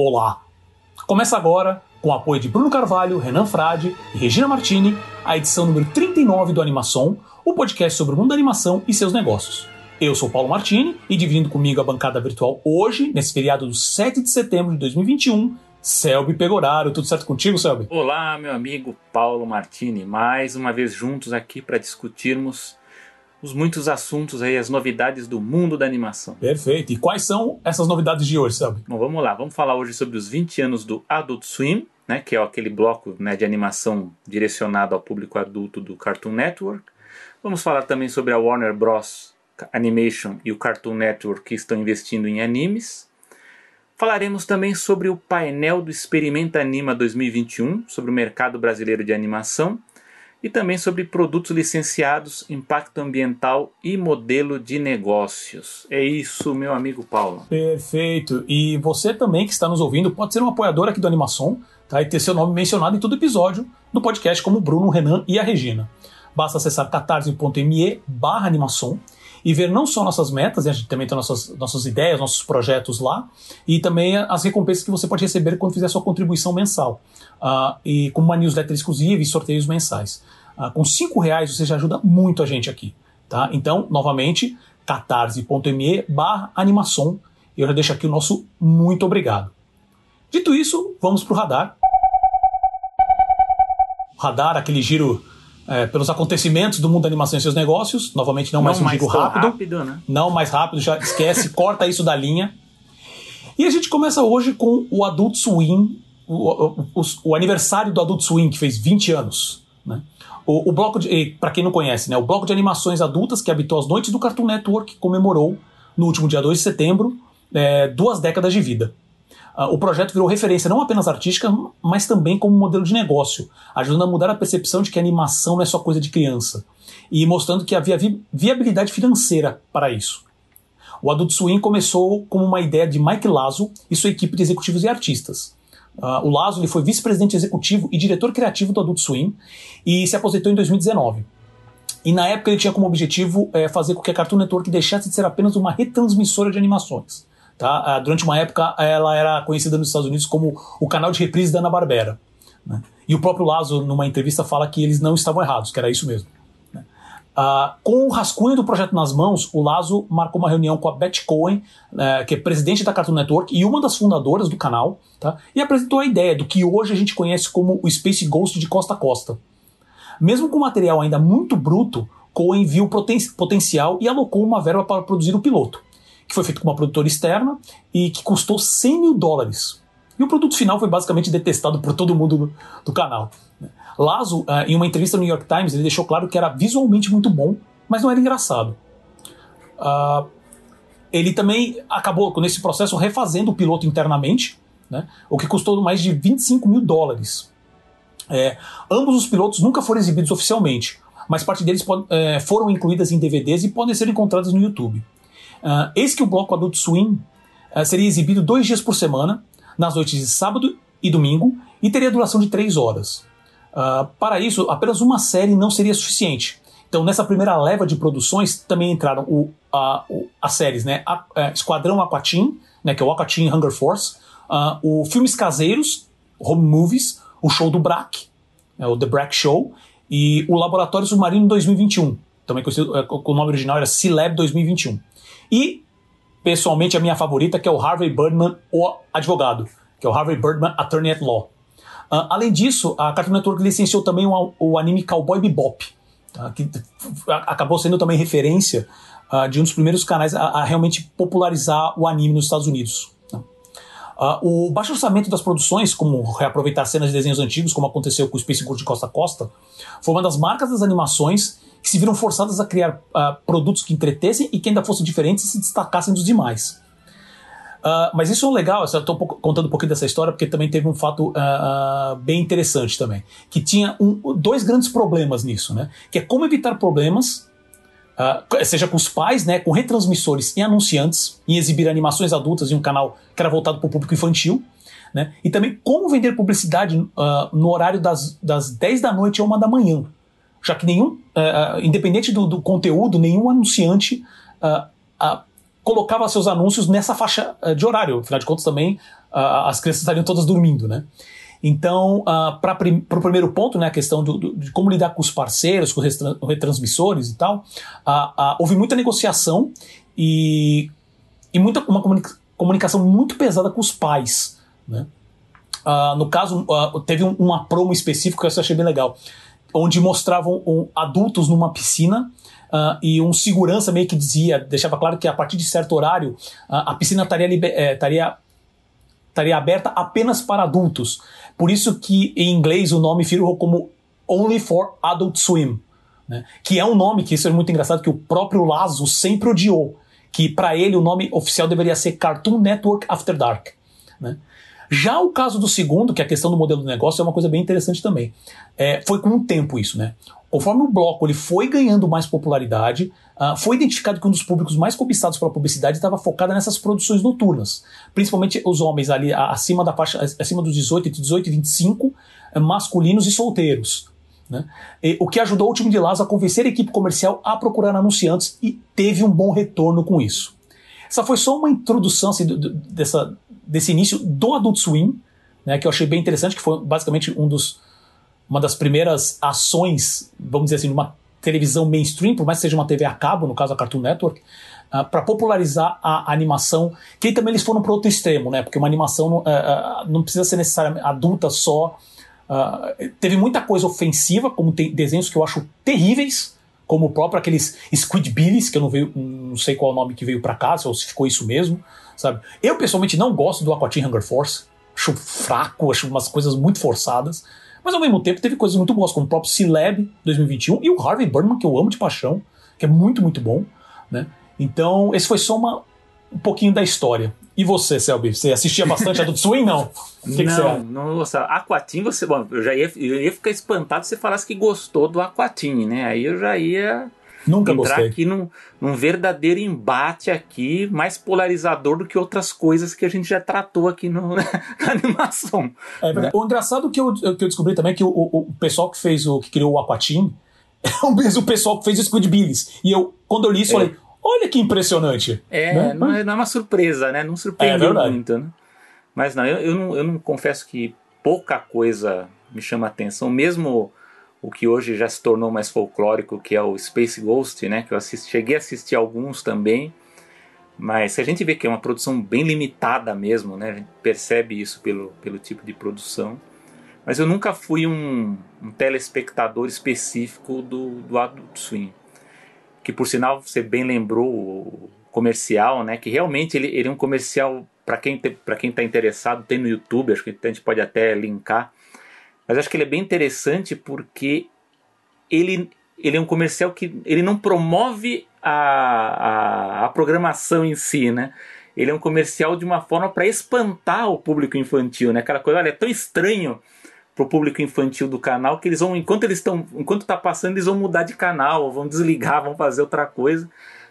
Olá! Começa agora, com o apoio de Bruno Carvalho, Renan Frade e Regina Martini, a edição número 39 do Animação, o podcast sobre o mundo da animação e seus negócios. Eu sou Paulo Martini e dividindo comigo a bancada virtual hoje, nesse feriado do 7 de setembro de 2021, Selby Pegoraro. Tudo certo contigo, Selby? Olá, meu amigo Paulo Martini. Mais uma vez juntos aqui para discutirmos os muitos assuntos aí, as novidades do mundo da animação. Perfeito. E quais são essas novidades de hoje, Selby? Bom, vamos lá. Vamos falar hoje sobre os 20 anos do Adult Swim, né, que é aquele bloco né, de animação direcionado ao público adulto do Cartoon Network. Vamos falar também sobre a Warner Bros. Animation e o Cartoon Network que estão investindo em animes. Falaremos também sobre o painel do Experimenta Anima 2021, sobre o mercado brasileiro de animação e também sobre produtos licenciados, impacto ambiental e modelo de negócios. É isso, meu amigo Paulo. Perfeito. E você também que está nos ouvindo pode ser um apoiador aqui do Animação tá? e ter seu nome mencionado em todo episódio do podcast, como o Bruno, o Renan e a Regina. Basta acessar catarse.me barra animação e ver não só nossas metas, a gente também tem nossas, nossas ideias, nossos projetos lá, e também as recompensas que você pode receber quando fizer sua contribuição mensal, uh, e como uma newsletter exclusiva e sorteios mensais. Uh, com cinco reais você já ajuda muito a gente aqui. Tá? Então, novamente, catarse.me barra animação. Eu já deixo aqui o nosso muito obrigado. Dito isso, vamos para o radar. Radar, aquele giro é, pelos acontecimentos do mundo da animação e seus negócios. Novamente, não, não mais um giro rápido. rápido né? Não mais rápido, já esquece, corta isso da linha. E a gente começa hoje com o Adult Swim, o, o, o, o aniversário do Adult Swim, que fez 20 anos. Né? O, bloco de, para quem não conhece, né, o bloco de animações adultas que habitou as noites do Cartoon Network comemorou, no último dia 2 de setembro, é, duas décadas de vida. Uh, o projeto virou referência não apenas artística, mas também como modelo de negócio, ajudando a mudar a percepção de que animação não é só coisa de criança, e mostrando que havia vi viabilidade financeira para isso. O Adult Swim começou como uma ideia de Mike Lazo e sua equipe de executivos e artistas. Uh, o Lazo ele foi vice-presidente executivo e diretor criativo do Adult Swim e se aposentou em 2019. E na época ele tinha como objetivo é, fazer com que a Cartoon Network deixasse de ser apenas uma retransmissora de animações Tá? Ah, durante uma época, ela era conhecida nos Estados Unidos como o canal de reprise da Ana-Barbera. Né? E o próprio Lazo, numa entrevista, fala que eles não estavam errados, que era isso mesmo. Né? Uh, com o rascunho do projeto nas mãos, o Lazo marcou uma reunião com a Beth Cohen, uh, que é presidente da Cartoon Network e uma das fundadoras do canal, tá? e apresentou a ideia do que hoje a gente conhece como o Space Ghost de costa a costa. Mesmo com material ainda muito bruto, Cohen viu o poten potencial e alocou uma verba para produzir o piloto que foi feito com uma produtora externa e que custou 100 mil dólares. E o produto final foi basicamente detestado por todo mundo do, do canal. Lazo, uh, em uma entrevista no New York Times, ele deixou claro que era visualmente muito bom, mas não era engraçado. Uh, ele também acabou, nesse processo, refazendo o piloto internamente, né, o que custou mais de 25 mil dólares. É, ambos os pilotos nunca foram exibidos oficialmente, mas parte deles é, foram incluídas em DVDs e podem ser encontradas no YouTube. Uh, eis que o bloco Adult Swim uh, seria exibido dois dias por semana, nas noites de sábado e domingo, e teria duração de três horas. Uh, para isso, apenas uma série não seria suficiente. Então, nessa primeira leva de produções, também entraram o, a, o, as séries né? A, a, Esquadrão Aquatim, né, que é o Aquatim Hunger Force, o Filmes Caseiros, Home Movies, o Show do Brack, é o The Brack Show, e o Laboratório Submarino 2021, também conhecido, é, o nome original era C-Lab 2021. E, pessoalmente, a minha favorita, que é o Harvey Birdman, o advogado, que é o Harvey Birdman Attorney at Law. Uh, além disso, a Cartoon Network licenciou também o, o anime Cowboy Bebop, tá? que acabou sendo também referência uh, de um dos primeiros canais a, a, realmente popularizar o anime nos Estados Unidos. Uh, o baixo orçamento das produções, como reaproveitar cenas de desenhos antigos, como aconteceu com o Space Ghost de Costa a Costa, foi uma das marcas das animações que se viram forçadas a criar uh, produtos que entretessem e que ainda fossem diferentes e se destacassem dos demais. Uh, mas isso é legal, eu estou contando um pouquinho dessa história porque também teve um fato uh, bem interessante também, que tinha um, dois grandes problemas nisso, né? Que é como evitar problemas Uh, seja com os pais, né, com retransmissores e anunciantes, em exibir animações adultas em um canal que era voltado para o público infantil, né, e também como vender publicidade uh, no horário das, das 10 da noite a 1 da manhã, já que nenhum, uh, independente do, do, conteúdo, nenhum anunciante uh, colocava seus anúncios nessa faixa de horário. Afinal de contas, também as crianças estariam todas dormindo, né? Então, uh, para prim o primeiro ponto, né, a questão do, do, de como lidar com os parceiros, com os retransmissores e tal, uh, uh, houve muita negociação e, e muita, uma comunica comunicação muito pesada com os pais. Né? no caso, teve um, uma promo específica que eu achei bem legal, onde mostravam um, adultos numa piscina Uh, e um segurança meio que dizia, deixava claro que a partir de certo horário uh, a piscina eh, estaria, estaria aberta apenas para adultos. Por isso que em inglês o nome ficou como Only for Adult Swim, né? que é um nome que isso é muito engraçado que o próprio Lazo sempre odiou, que para ele o nome oficial deveria ser Cartoon Network After Dark. Né? Já o caso do segundo, que é a questão do modelo do negócio, é uma coisa bem interessante também. É, foi com o tempo isso, né? Conforme o bloco ele foi ganhando mais popularidade, uh, foi identificado que um dos públicos mais cobiçados pela publicidade estava focado nessas produções noturnas. Principalmente os homens ali acima da faixa, acima dos 18, entre 18 e 25, eh, masculinos e solteiros. Né? E, o que ajudou o time de Lazo a convencer a equipe comercial a procurar anunciantes e teve um bom retorno com isso. Essa foi só uma introdução assim, dessa, desse início do Adult Swim, né, que eu achei bem interessante, que foi basicamente um dos, uma das primeiras ações, vamos dizer assim, numa televisão mainstream, por mais que seja uma TV a cabo, no caso a Cartoon Network, uh, ah, para popularizar a animação, que também eles foram para outro extremo, né? Porque uma animação uh, uh, não precisa ser necessariamente adulta só. teve muita coisa ofensiva, como tem desenhos que eu acho terríveis, como o próprio aqueles Squidbillies, que eu não, veio, não sei qual é o nome que veio para cá, ou se ficou isso mesmo, sabe? Eu pessoalmente não gosto do Aquatin Hunger Force, acho fraco, acho umas coisas muito forçadas. Mas ao mesmo tempo teve coisas muito boas, como o próprio C-Lab 2021 e o Harvey Birdman, que eu amo de paixão, que é muito, muito bom. Né? Então, esse foi só uma, um pouquinho da história. E você, Selby? Você assistia bastante a do Swing, não? O que, não, que você não gostava. Aquatine, você. Bom, eu já ia, eu ia ficar espantado se você falasse que gostou do Aquatine, né? Aí eu já ia Nunca entrar gostei. aqui num, num verdadeiro embate aqui, mais polarizador do que outras coisas que a gente já tratou aqui no, na animação. É, né? O engraçado que eu, que eu descobri também é que o, o, o pessoal que fez o que criou o Aquatim é o mesmo pessoal que fez o Squidbillies. E eu, quando eu li isso, é. falei, olha que impressionante. É, né? não, é não é uma surpresa, né? Não surpreendeu é muito, né? Mas não eu, eu não, eu não confesso que pouca coisa me chama atenção, mesmo o que hoje já se tornou mais folclórico, que é o Space Ghost, né? Que eu assisti, cheguei a assistir alguns também, mas se a gente vê que é uma produção bem limitada mesmo, né? A gente percebe isso pelo, pelo tipo de produção. Mas eu nunca fui um, um telespectador específico do, do Adult Swim. Que por sinal você bem lembrou o comercial, né? Que realmente ele, ele é um comercial para quem para quem está interessado tem no YouTube, acho que a gente pode até linkar mas acho que ele é bem interessante porque ele, ele é um comercial que ele não promove a, a, a programação em si, né? Ele é um comercial de uma forma para espantar o público infantil, né? Aquela coisa, olha, é tão estranho pro público infantil do canal que eles vão, enquanto eles estão, enquanto tá passando, eles vão mudar de canal, vão desligar, vão fazer outra coisa,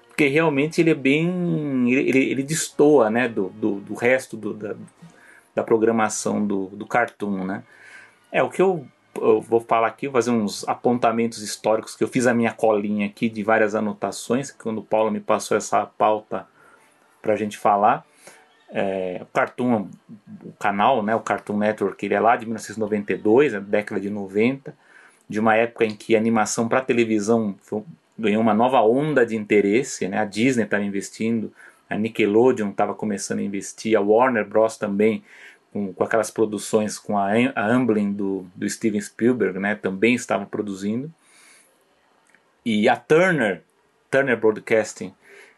porque realmente ele é bem, ele, ele, ele destoa, né, do, do, do resto do, da, da programação do, do cartoon, né? É, o que eu, eu vou falar aqui, vou fazer uns apontamentos históricos que eu fiz a minha colinha aqui de várias anotações, quando o Paulo me passou essa pauta para a gente falar. É, o Cartoon, o canal, né, o Cartoon Network, ele é lá de 1992, é década de 90, de uma época em que a animação para televisão foi, ganhou uma nova onda de interesse, né, a Disney estava investindo, a Nickelodeon estava começando a investir, a Warner Bros. também com, com aquelas produções com a, a Amblin do, do Steven Spielberg, né, também estavam produzindo. E a Turner, Turner Broadcasting,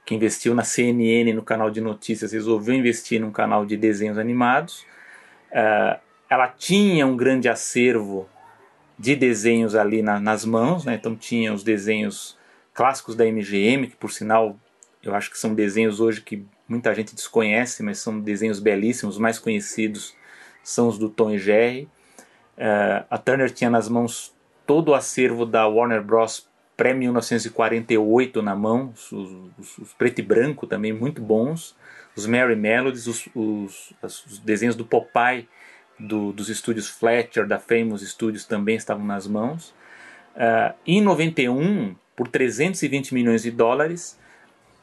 que investiu na CNN, no canal de notícias, resolveu investir num canal de desenhos animados. Uh, ela tinha um grande acervo de desenhos ali na, nas mãos, né? então tinha os desenhos clássicos da MGM, que por sinal eu acho que são desenhos hoje que muita gente desconhece, mas são desenhos belíssimos. Os mais conhecidos são os do Tom e Jerry. Uh, a Turner tinha nas mãos todo o acervo da Warner Bros. pré-1948 na mão, os, os, os, preto e branco também muito bons, os Merry Melodies, os, os, os desenhos do Popeye do, dos estúdios Fletcher, da Famous Studios também estavam nas mãos. Uh, em 91, por 320 milhões de dólares,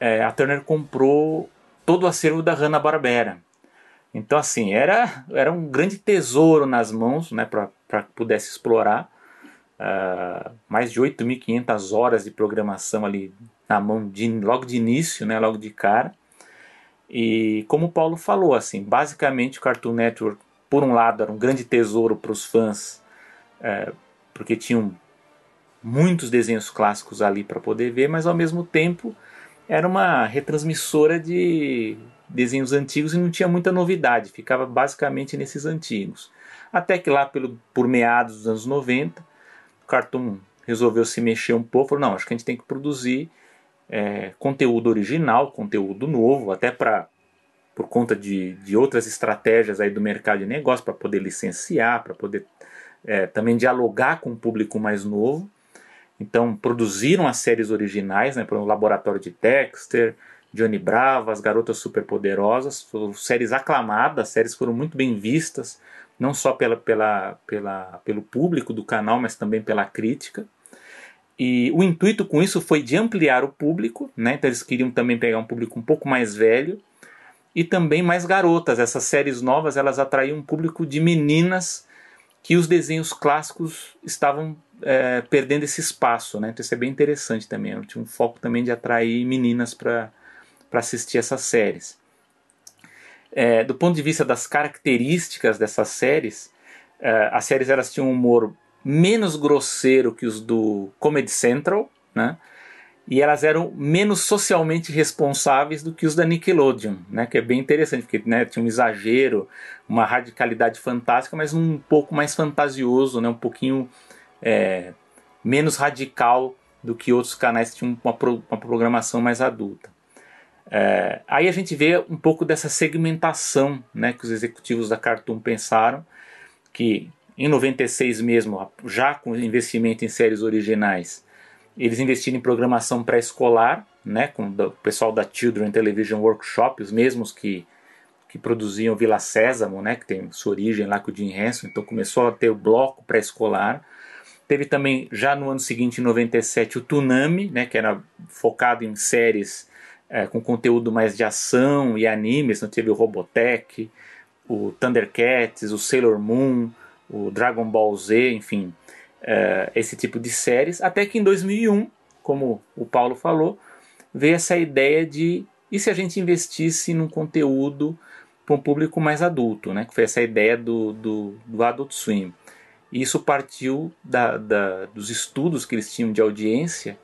uh, a Turner comprou todo o acervo da Hanna-Barbera. Então, assim, era, era um grande tesouro nas mãos né, para que pudesse explorar. Uh, mais de 8.500 horas de programação ali na mão de, logo de início, né, logo de cara. E como o Paulo falou, assim, basicamente o Cartoon Network, por um lado, era um grande tesouro para os fãs, é, porque tinham muitos desenhos clássicos ali para poder ver, mas ao mesmo tempo era uma retransmissora de desenhos antigos e não tinha muita novidade, ficava basicamente nesses antigos. Até que lá pelo, por meados dos anos 90, o Cartoon resolveu se mexer um pouco, falou, não, acho que a gente tem que produzir é, conteúdo original, conteúdo novo, até para por conta de, de outras estratégias aí do mercado de negócio, para poder licenciar, para poder é, também dialogar com o público mais novo. Então produziram as séries originais, né, para o Laboratório de Dexter, Johnny Bravo, As Garotas Superpoderosas, foram séries aclamadas, séries foram muito bem vistas, não só pela, pela, pela, pelo público do canal, mas também pela crítica. E o intuito com isso foi de ampliar o público, né? Então eles queriam também pegar um público um pouco mais velho e também mais garotas. Essas séries novas elas atraíam um público de meninas que os desenhos clássicos estavam é, perdendo esse espaço, né? Então isso é bem interessante também. Eu tinha um foco também de atrair meninas para assistir essas séries. É, do ponto de vista das características dessas séries, é, as séries elas tinham um humor menos grosseiro que os do Comedy Central, né? E elas eram menos socialmente responsáveis do que os da Nickelodeon, né? Que é bem interessante, porque né, tinha um exagero, uma radicalidade fantástica, mas um pouco mais fantasioso, né? Um pouquinho é, menos radical do que outros canais que tinham uma, pro, uma programação mais adulta. É, aí a gente vê um pouco dessa segmentação né, que os executivos da Cartoon pensaram, que em 96 mesmo, já com investimento em séries originais, eles investiram em programação pré-escolar, né, com o pessoal da Children Television Workshop, os mesmos que, que produziam Vila Sésamo, né, que tem sua origem lá com o Jim Henson, então começou a ter o bloco pré-escolar. Teve também, já no ano seguinte, em 97, o Tsunami, né, que era focado em séries é, com conteúdo mais de ação e animes, então teve o Robotech, o Thundercats, o Sailor Moon, o Dragon Ball Z, enfim, uh, esse tipo de séries, até que em 2001, como o Paulo falou, veio essa ideia de e se a gente investisse num conteúdo para um público mais adulto, né? que foi essa ideia do, do, do Adult Swim. E isso partiu da, da, dos estudos que eles tinham de audiência,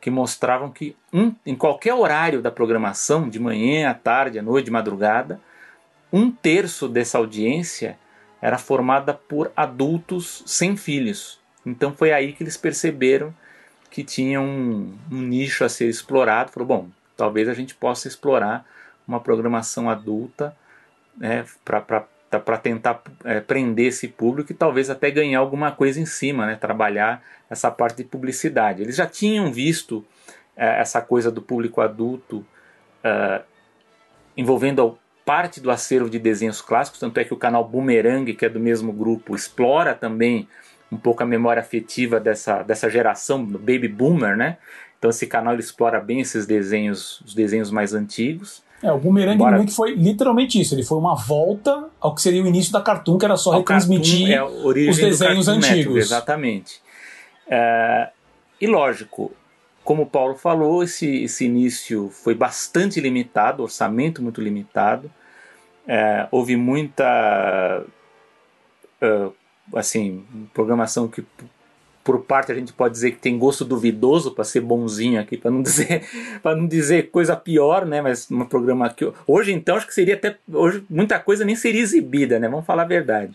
que mostravam que um, em qualquer horário da programação, de manhã, à tarde, à noite, de madrugada, um terço dessa audiência era formada por adultos sem filhos. Então foi aí que eles perceberam que tinha um, um nicho a ser explorado. Falou, bom, talvez a gente possa explorar uma programação adulta né, para tentar é, prender esse público e talvez até ganhar alguma coisa em cima, né, trabalhar essa parte de publicidade. Eles já tinham visto é, essa coisa do público adulto é, envolvendo parte do acervo de desenhos clássicos, tanto é que o canal Boomerang, que é do mesmo grupo, explora também um pouco a memória afetiva dessa, dessa geração do Baby Boomer, né? Então esse canal explora bem esses desenhos, os desenhos mais antigos. É, o Boomerang Embora... muito foi literalmente isso. Ele foi uma volta ao que seria o início da Cartoon, que era só retransmitir é os desenhos antigos. Network, exatamente. É, e lógico, como o Paulo falou, esse, esse início foi bastante limitado, orçamento muito limitado. É, houve muita uh, assim programação que por parte a gente pode dizer que tem gosto duvidoso para ser bonzinho aqui para não dizer para não dizer coisa pior né? Mas uma programa que hoje então acho que seria até hoje muita coisa nem seria exibida né? Vamos falar a verdade.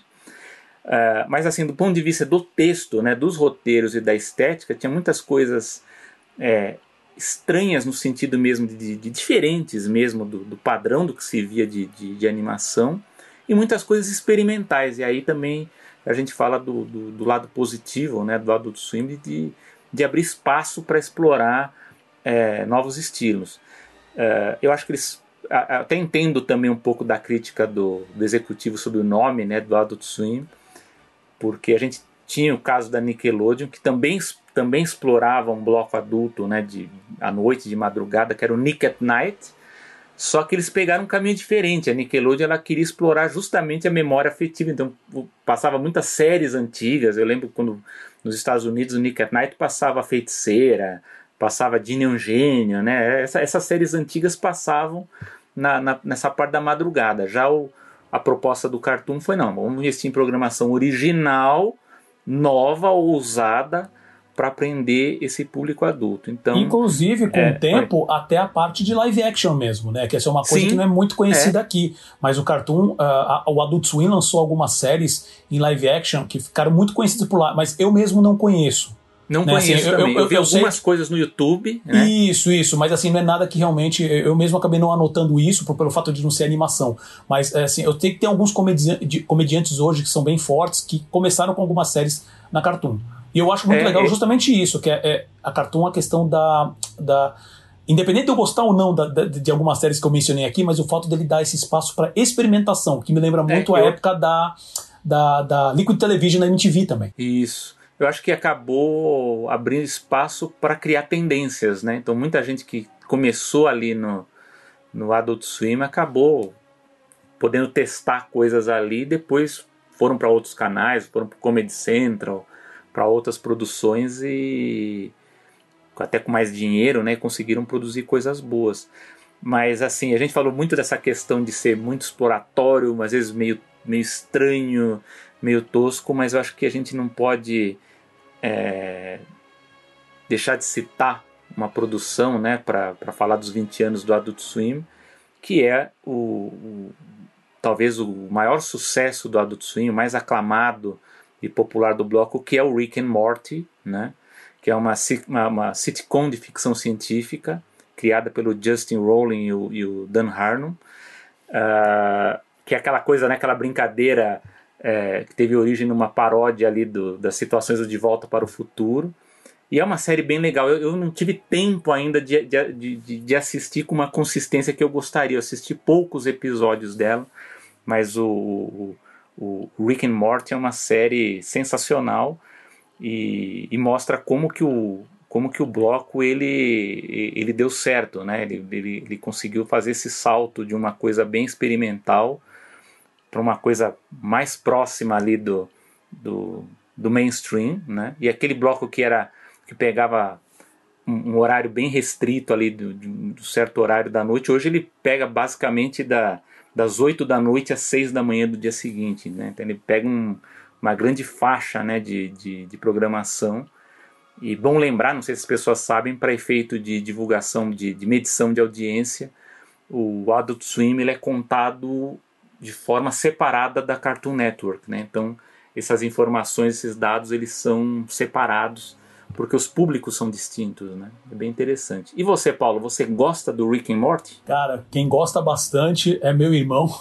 Uh, mas assim do ponto de vista do texto né? Dos roteiros e da estética tinha muitas coisas é, estranhas no sentido mesmo de, de diferentes mesmo do, do, padrão do que se via de, de, de, animação e muitas coisas experimentais. E aí também a gente fala do, do, do lado positivo né do do swing de, de abrir espaço para explorar é, novos estilos é, eu acho que eles até entendo também um pouco da crítica do, do executivo sobre o nome né do Adult Swim porque a gente tinha o caso da Nickelodeon que também também explorava um bloco adulto, né, de à noite, de madrugada, que era o Nick at Night. Só que eles pegaram um caminho diferente. A Nickelodeon ela queria explorar justamente a memória afetiva. Então passava muitas séries antigas. Eu lembro quando nos Estados Unidos o Nick at Night passava Feiticeira, passava Dini um Gênio, né? Essa, essas séries antigas passavam na, na, nessa parte da madrugada. Já o, a proposta do Cartoon foi não, vamos investir em programação original, nova, ousada, para aprender esse público adulto. Então, Inclusive, com é, o tempo, é. até a parte de live action mesmo, né? Que essa é uma coisa Sim, que não é muito conhecida é. aqui. Mas o Cartoon, uh, a, o Adult Swim lançou algumas séries em live action que ficaram muito conhecidas por lá, mas eu mesmo não conheço. Não né? conheço assim, também. Eu, eu, eu vi eu algumas sei... coisas no YouTube. Né? Isso, isso. Mas assim, não é nada que realmente. Eu mesmo acabei não anotando isso por, pelo fato de não ser animação. Mas assim, eu tenho que ter alguns comedi comediantes hoje que são bem fortes que começaram com algumas séries na Cartoon. E eu acho muito é, legal é... justamente isso, que é, é, a Cartoon a questão da. da Independente de eu gostar ou não da, da, de algumas séries que eu mencionei aqui, mas o fato dele dar esse espaço para experimentação, que me lembra é, muito a época da, da, da Liquid Television na MTV também. Isso eu acho que acabou abrindo espaço para criar tendências, né? Então muita gente que começou ali no, no Adult Swim acabou podendo testar coisas ali, depois foram para outros canais, foram para Comedy Central, para outras produções e até com mais dinheiro, né, conseguiram produzir coisas boas. Mas assim, a gente falou muito dessa questão de ser muito exploratório, às vezes meio, meio estranho, meio tosco, mas eu acho que a gente não pode é, deixar de citar uma produção né, para falar dos 20 anos do Adult Swim, que é o, o, talvez o maior sucesso do Adult Swim, o mais aclamado e popular do bloco, que é o Rick and Morty, né, que é uma, uma, uma sitcom de ficção científica criada pelo Justin Rowling e o, e o Dan Harmon, uh, que é aquela coisa, né, aquela brincadeira é, que teve origem numa paródia ali do, das situações do De Volta para o Futuro. E é uma série bem legal. Eu, eu não tive tempo ainda de, de, de, de, assistir com uma consistência que eu gostaria. Eu assisti poucos episódios dela, mas o, o, o Rick and Morty é uma série sensacional e, e, mostra como que o como que o bloco ele, ele deu certo, né? Ele, ele, ele conseguiu fazer esse salto de uma coisa bem experimental para uma coisa mais próxima ali do, do, do, mainstream, né? E aquele bloco que era que pegava um, um horário bem restrito ali do, do, certo horário da noite, hoje ele pega basicamente da, das 8 da noite às 6 da manhã do dia seguinte, né? Então ele pega um, uma grande faixa, né, de, de, de programação. E bom lembrar, não sei se as pessoas sabem, para efeito de divulgação, de, de medição de audiência, o Adult Swim ele é contado de forma separada da Cartoon Network, né? Então essas informações, esses dados, eles são separados porque os públicos são distintos, né? É bem interessante. E você, Paulo, você gosta do Rick and Morty? Cara, quem gosta bastante é meu irmão.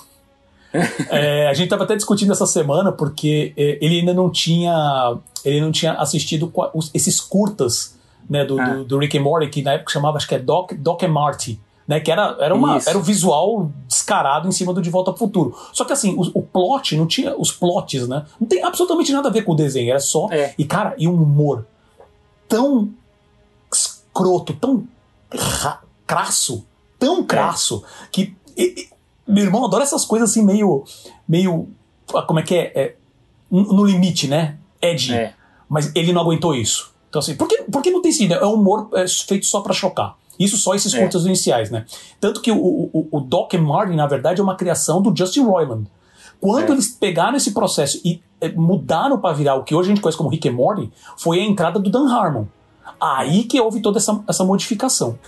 é, a gente estava até discutindo essa semana porque é, ele ainda não tinha ele não tinha assistido esses curtas né, do, ah. do, do, Rick and Morty que na época chamava acho que é Doc, Doc and Marty né? Que era, era, uma, era o visual descarado em cima do De Volta ao Futuro. Só que assim, o, o plot não tinha. Os plots, né? Não tem absolutamente nada a ver com o desenho, era só. É. E, cara, e um humor tão escroto, tão crasso, tão é. crasso, é. que. E, e, meu irmão adora essas coisas assim, meio. meio. Ah, como é que é? é no limite, né? Edgy. É. Mas ele não aguentou isso. Então, assim, por que, por que não tem sido? É um humor é, feito só para chocar. Isso só esses é. curtas iniciais, né? Tanto que o, o, o Doc Martin, na verdade, é uma criação do Justin Roiland. Quando é. eles pegaram esse processo e é, mudaram para virar o que hoje a gente conhece como Rick and Morty, foi a entrada do Dan Harmon. Aí que houve toda essa, essa modificação.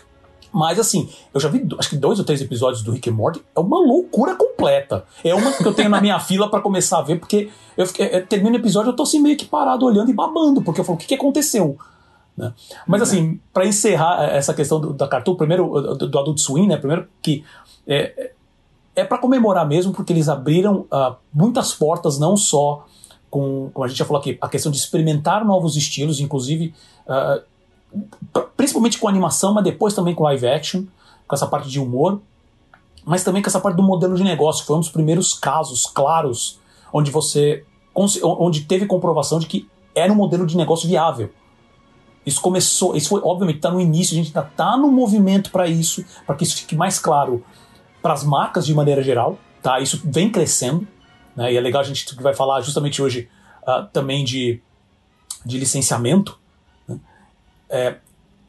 Mas assim, eu já vi acho que dois ou três episódios do Rick and Morty, é uma loucura completa. É uma que eu tenho na minha fila para começar a ver, porque eu, eu, eu termino o episódio eu tô assim meio que parado olhando e babando, porque eu falo, o que, que aconteceu? Né? Mas assim, para encerrar é, essa questão do, da Cartoon, primeiro do, do Adult Swim, né? Primeiro que é, é para comemorar mesmo, porque eles abriram uh, muitas portas, não só com, como a gente já falou aqui, a questão de experimentar novos estilos, inclusive uh, principalmente com animação, mas depois também com live action, com essa parte de humor, mas também com essa parte do modelo de negócio. Foi um dos primeiros casos claros onde você onde teve comprovação de que era um modelo de negócio viável. Isso começou, isso foi, obviamente, está no início, a gente ainda está no movimento para isso, para que isso fique mais claro para as marcas de maneira geral, tá? Isso vem crescendo, né? E é legal a gente vai falar justamente hoje uh, também de, de licenciamento. Né? É,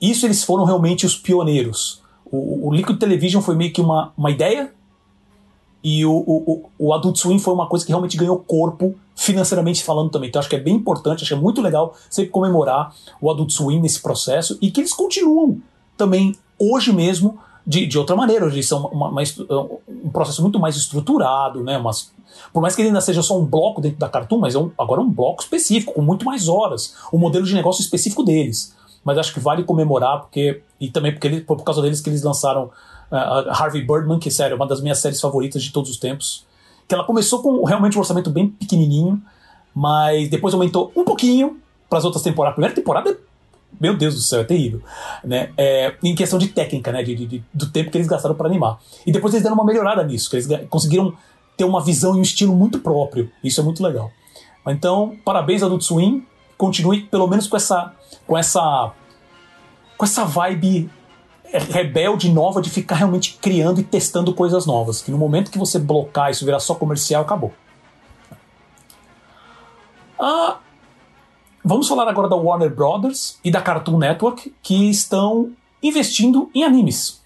isso eles foram realmente os pioneiros. O, o Liquid Television foi meio que uma, uma ideia e o, o, o Adult Swim foi uma coisa que realmente ganhou corpo financeiramente falando também. Então acho que é bem importante, acho que é muito legal sempre comemorar o Adult Swim nesse processo e que eles continuam também hoje mesmo de, de outra maneira. Hoje são uma, uma, um processo muito mais estruturado, né? Mas, por mais que ele ainda seja só um bloco dentro da Cartoon, mas é um, agora é um bloco específico, com muito mais horas, um modelo de negócio específico deles. Mas acho que vale comemorar, porque e também porque ele, por causa deles que eles lançaram uh, Harvey Birdman, que sério, é uma das minhas séries favoritas de todos os tempos. Que ela começou com realmente um orçamento bem pequenininho, mas depois aumentou um pouquinho para as outras temporadas. A primeira temporada meu Deus do céu, é terrível. Né? É, em questão de técnica, né? De, de, do tempo que eles gastaram para animar. E depois eles deram uma melhorada nisso, que eles conseguiram ter uma visão e um estilo muito próprio. Isso é muito legal. Então, parabéns Adult Swim. Continue pelo menos com essa com essa com essa vibe rebelde nova de ficar realmente criando e testando coisas novas. Que no momento que você blocar isso virar só comercial, acabou. Ah, Vamos falar agora da Warner Brothers e da Cartoon Network, que estão investindo em animes.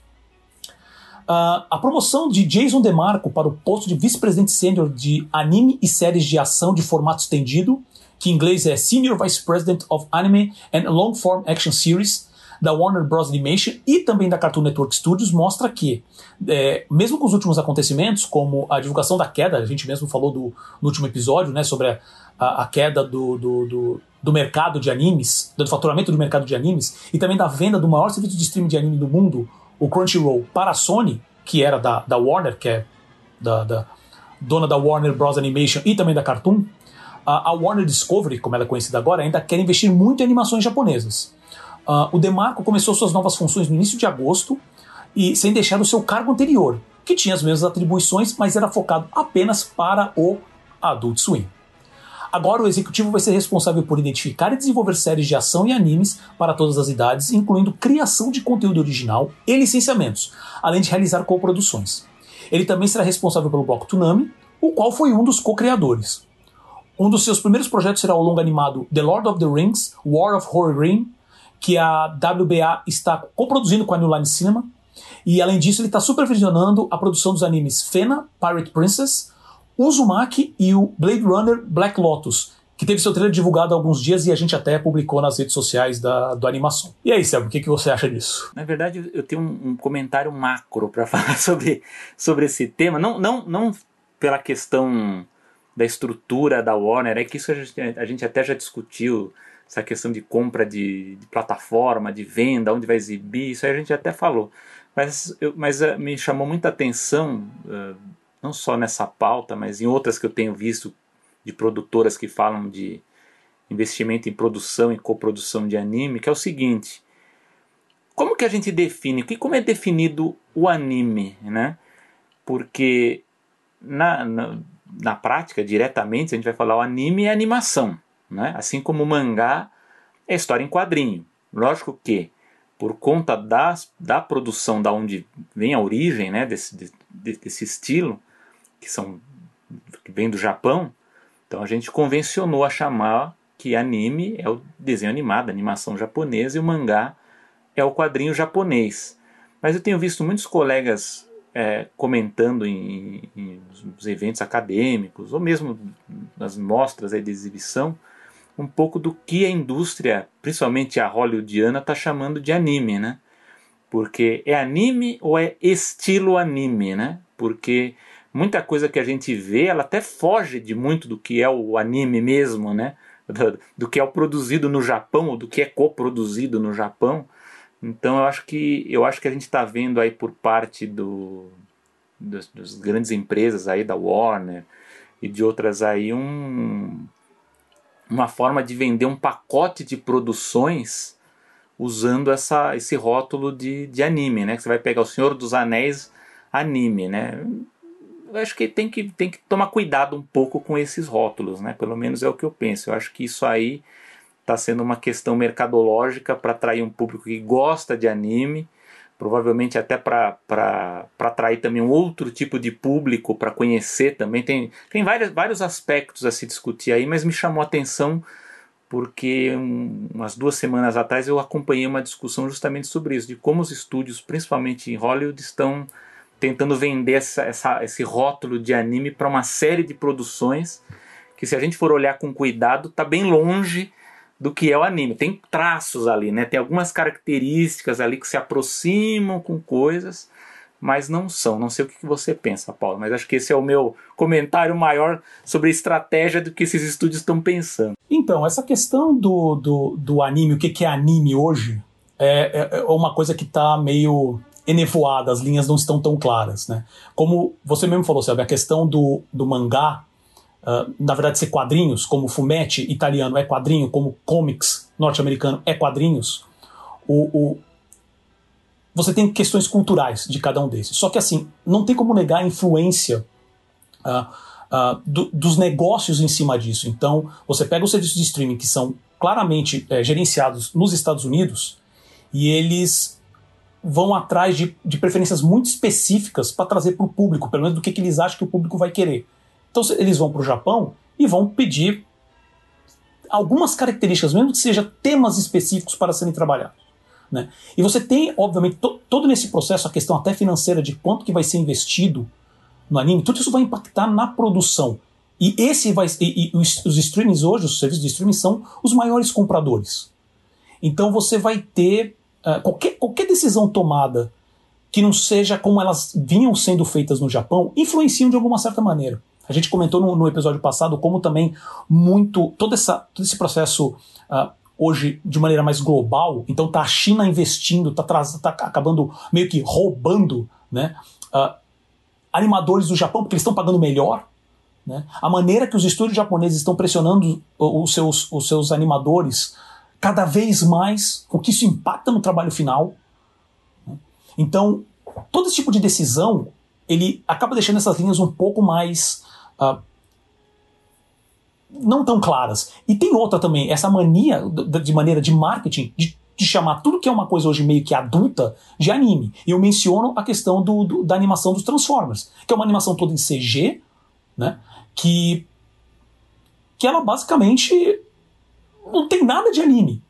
Uh, a promoção de Jason DeMarco para o posto de vice-presidente sênior de anime e séries de ação de formato estendido, que em inglês é Senior Vice President of Anime and Long Form Action Series, da Warner Bros. Animation e também da Cartoon Network Studios, mostra que, é, mesmo com os últimos acontecimentos, como a divulgação da queda, a gente mesmo falou do, no último episódio, né, sobre a, a, queda do, do, do do mercado de animes, do faturamento do mercado de animes, e também da venda do maior serviço de streaming de anime do mundo, o Crunchyroll, para a Sony, que era da, da Warner, que é da, da dona da Warner Bros. Animation e também da Cartoon, a, a, Warner Discovery, como ela é conhecida agora, ainda quer investir muito em animações japonesas. Uh, o DeMarco começou suas novas funções no início de agosto e sem deixar o seu cargo anterior, que tinha as mesmas atribuições, mas era focado apenas para o Adult Swim. Agora o executivo vai ser responsável por identificar e desenvolver séries de ação e animes para todas as idades, incluindo criação de conteúdo original e licenciamentos, além de realizar coproduções. Ele também será responsável pelo bloco Tsunami, o qual foi um dos co-criadores. Um dos seus primeiros projetos será o longo animado The Lord of the Rings, War of Horror Ring, que a WBA está coproduzindo com a New Line Cinema. E além disso, ele está supervisionando a produção dos animes Fena, Pirate Princess, Uzumaki e o Blade Runner Black Lotus, que teve seu trailer divulgado há alguns dias e a gente até publicou nas redes sociais da, do animação. E aí, Sérgio, o que, que você acha disso? Na verdade, eu tenho um, um comentário macro para falar sobre, sobre esse tema, não, não, não pela questão da estrutura da Warner, é que isso a gente, a gente até já discutiu, essa questão de compra de, de, plataforma, de venda, onde vai exibir, isso aí a gente até falou. Mas, eu, mas uh, me chamou muita atenção uh, não só nessa pauta, mas em outras que eu tenho visto de produtoras que falam de investimento em produção e coprodução de anime, que é o seguinte: como que a gente define, que como é definido o anime, né? Porque na, na, na prática, diretamente, a gente vai falar o anime é animação, né? Assim como o mangá é história em quadrinho. Lógico que por conta das, da produção da onde vem a origem né, desse, de, desse estilo, que são que vem do Japão, então a gente convencionou a chamar que anime é o desenho animado, animação japonesa, e o mangá é o quadrinho japonês. Mas eu tenho visto muitos colegas é, comentando em, em, nos eventos acadêmicos, ou mesmo nas mostras aí de exibição, um pouco do que a indústria, principalmente a hollywoodiana, está chamando de anime, né? Porque é anime ou é estilo anime, né? Porque muita coisa que a gente vê, ela até foge de muito do que é o anime mesmo, né? Do, do que é o produzido no Japão, ou do que é coproduzido no Japão. Então eu acho que eu acho que a gente está vendo aí por parte do, das, das, grandes empresas aí da Warner e de outras aí um, uma forma de vender um pacote de produções usando essa, esse rótulo de, de anime, né? Que você vai pegar o Senhor dos Anéis anime, né? Eu acho que tem, que tem que tomar cuidado um pouco com esses rótulos, né? Pelo menos é o que eu penso. Eu acho que isso aí está sendo uma questão mercadológica para atrair um público que gosta de anime, provavelmente até para atrair também um outro tipo de público para conhecer também. Tem, tem vários, vários aspectos a se discutir aí, mas me chamou a atenção porque um, umas duas semanas atrás eu acompanhei uma discussão justamente sobre isso, de como os estúdios, principalmente em Hollywood, estão tentando vender essa, essa, esse rótulo de anime para uma série de produções que, se a gente for olhar com cuidado, está bem longe do que é o anime. Tem traços ali, né? Tem algumas características ali que se aproximam com coisas, mas não são. Não sei o que você pensa, Paulo, mas acho que esse é o meu comentário maior sobre a estratégia do que esses estúdios estão pensando. Então, essa questão do, do, do anime, o que, é anime hoje, é, é, é uma coisa que está meio enevoada, as linhas não estão tão claras, né? Como você mesmo falou, sabe, a questão do, do mangá, uh, na verdade ser quadrinhos, como Fumetti italiano é quadrinho, como comics norte-americano é quadrinhos, o, o, você tem questões culturais de cada um desses. Só que assim, não tem como negar a influência uh, uh, do, dos negócios em cima disso. Então, você pega os serviços de streaming que são claramente é, gerenciados nos Estados Unidos e eles vão atrás de, de preferências muito específicas para trazer para o público, pelo menos do que, que eles acham que o público vai querer. Então eles vão para o Japão e vão pedir algumas características, mesmo que seja temas específicos para serem trabalhados. Né? E você tem, obviamente, to, todo nesse processo, a questão até financeira de quanto que vai ser investido no anime, tudo isso vai impactar na produção. E esse vai e, e os, os streamings hoje, os serviços de streaming são os maiores compradores. Então você vai ter uh, qualquer, qualquer decisão tomada que não seja como elas vinham sendo feitas no Japão, influenciam de alguma certa maneira. A gente comentou no, no episódio passado como também muito todo, essa, todo esse processo uh, hoje de maneira mais global, então tá a China investindo, tá, tá acabando meio que roubando né, uh, animadores do Japão, porque eles estão pagando melhor. Né? A maneira que os estúdios japoneses estão pressionando os seus, os seus animadores cada vez mais, o que isso impacta no trabalho final. Então, todo esse tipo de decisão, ele acaba deixando essas linhas um pouco mais. Uh, não tão claras. E tem outra também, essa mania de maneira de marketing de, de, chamar tudo que é uma coisa hoje meio que adulta de anime. Eu menciono a questão do, do, da animação dos Transformers, que é uma animação toda em CG, né? Que, que ela basicamente não tem nada de anime.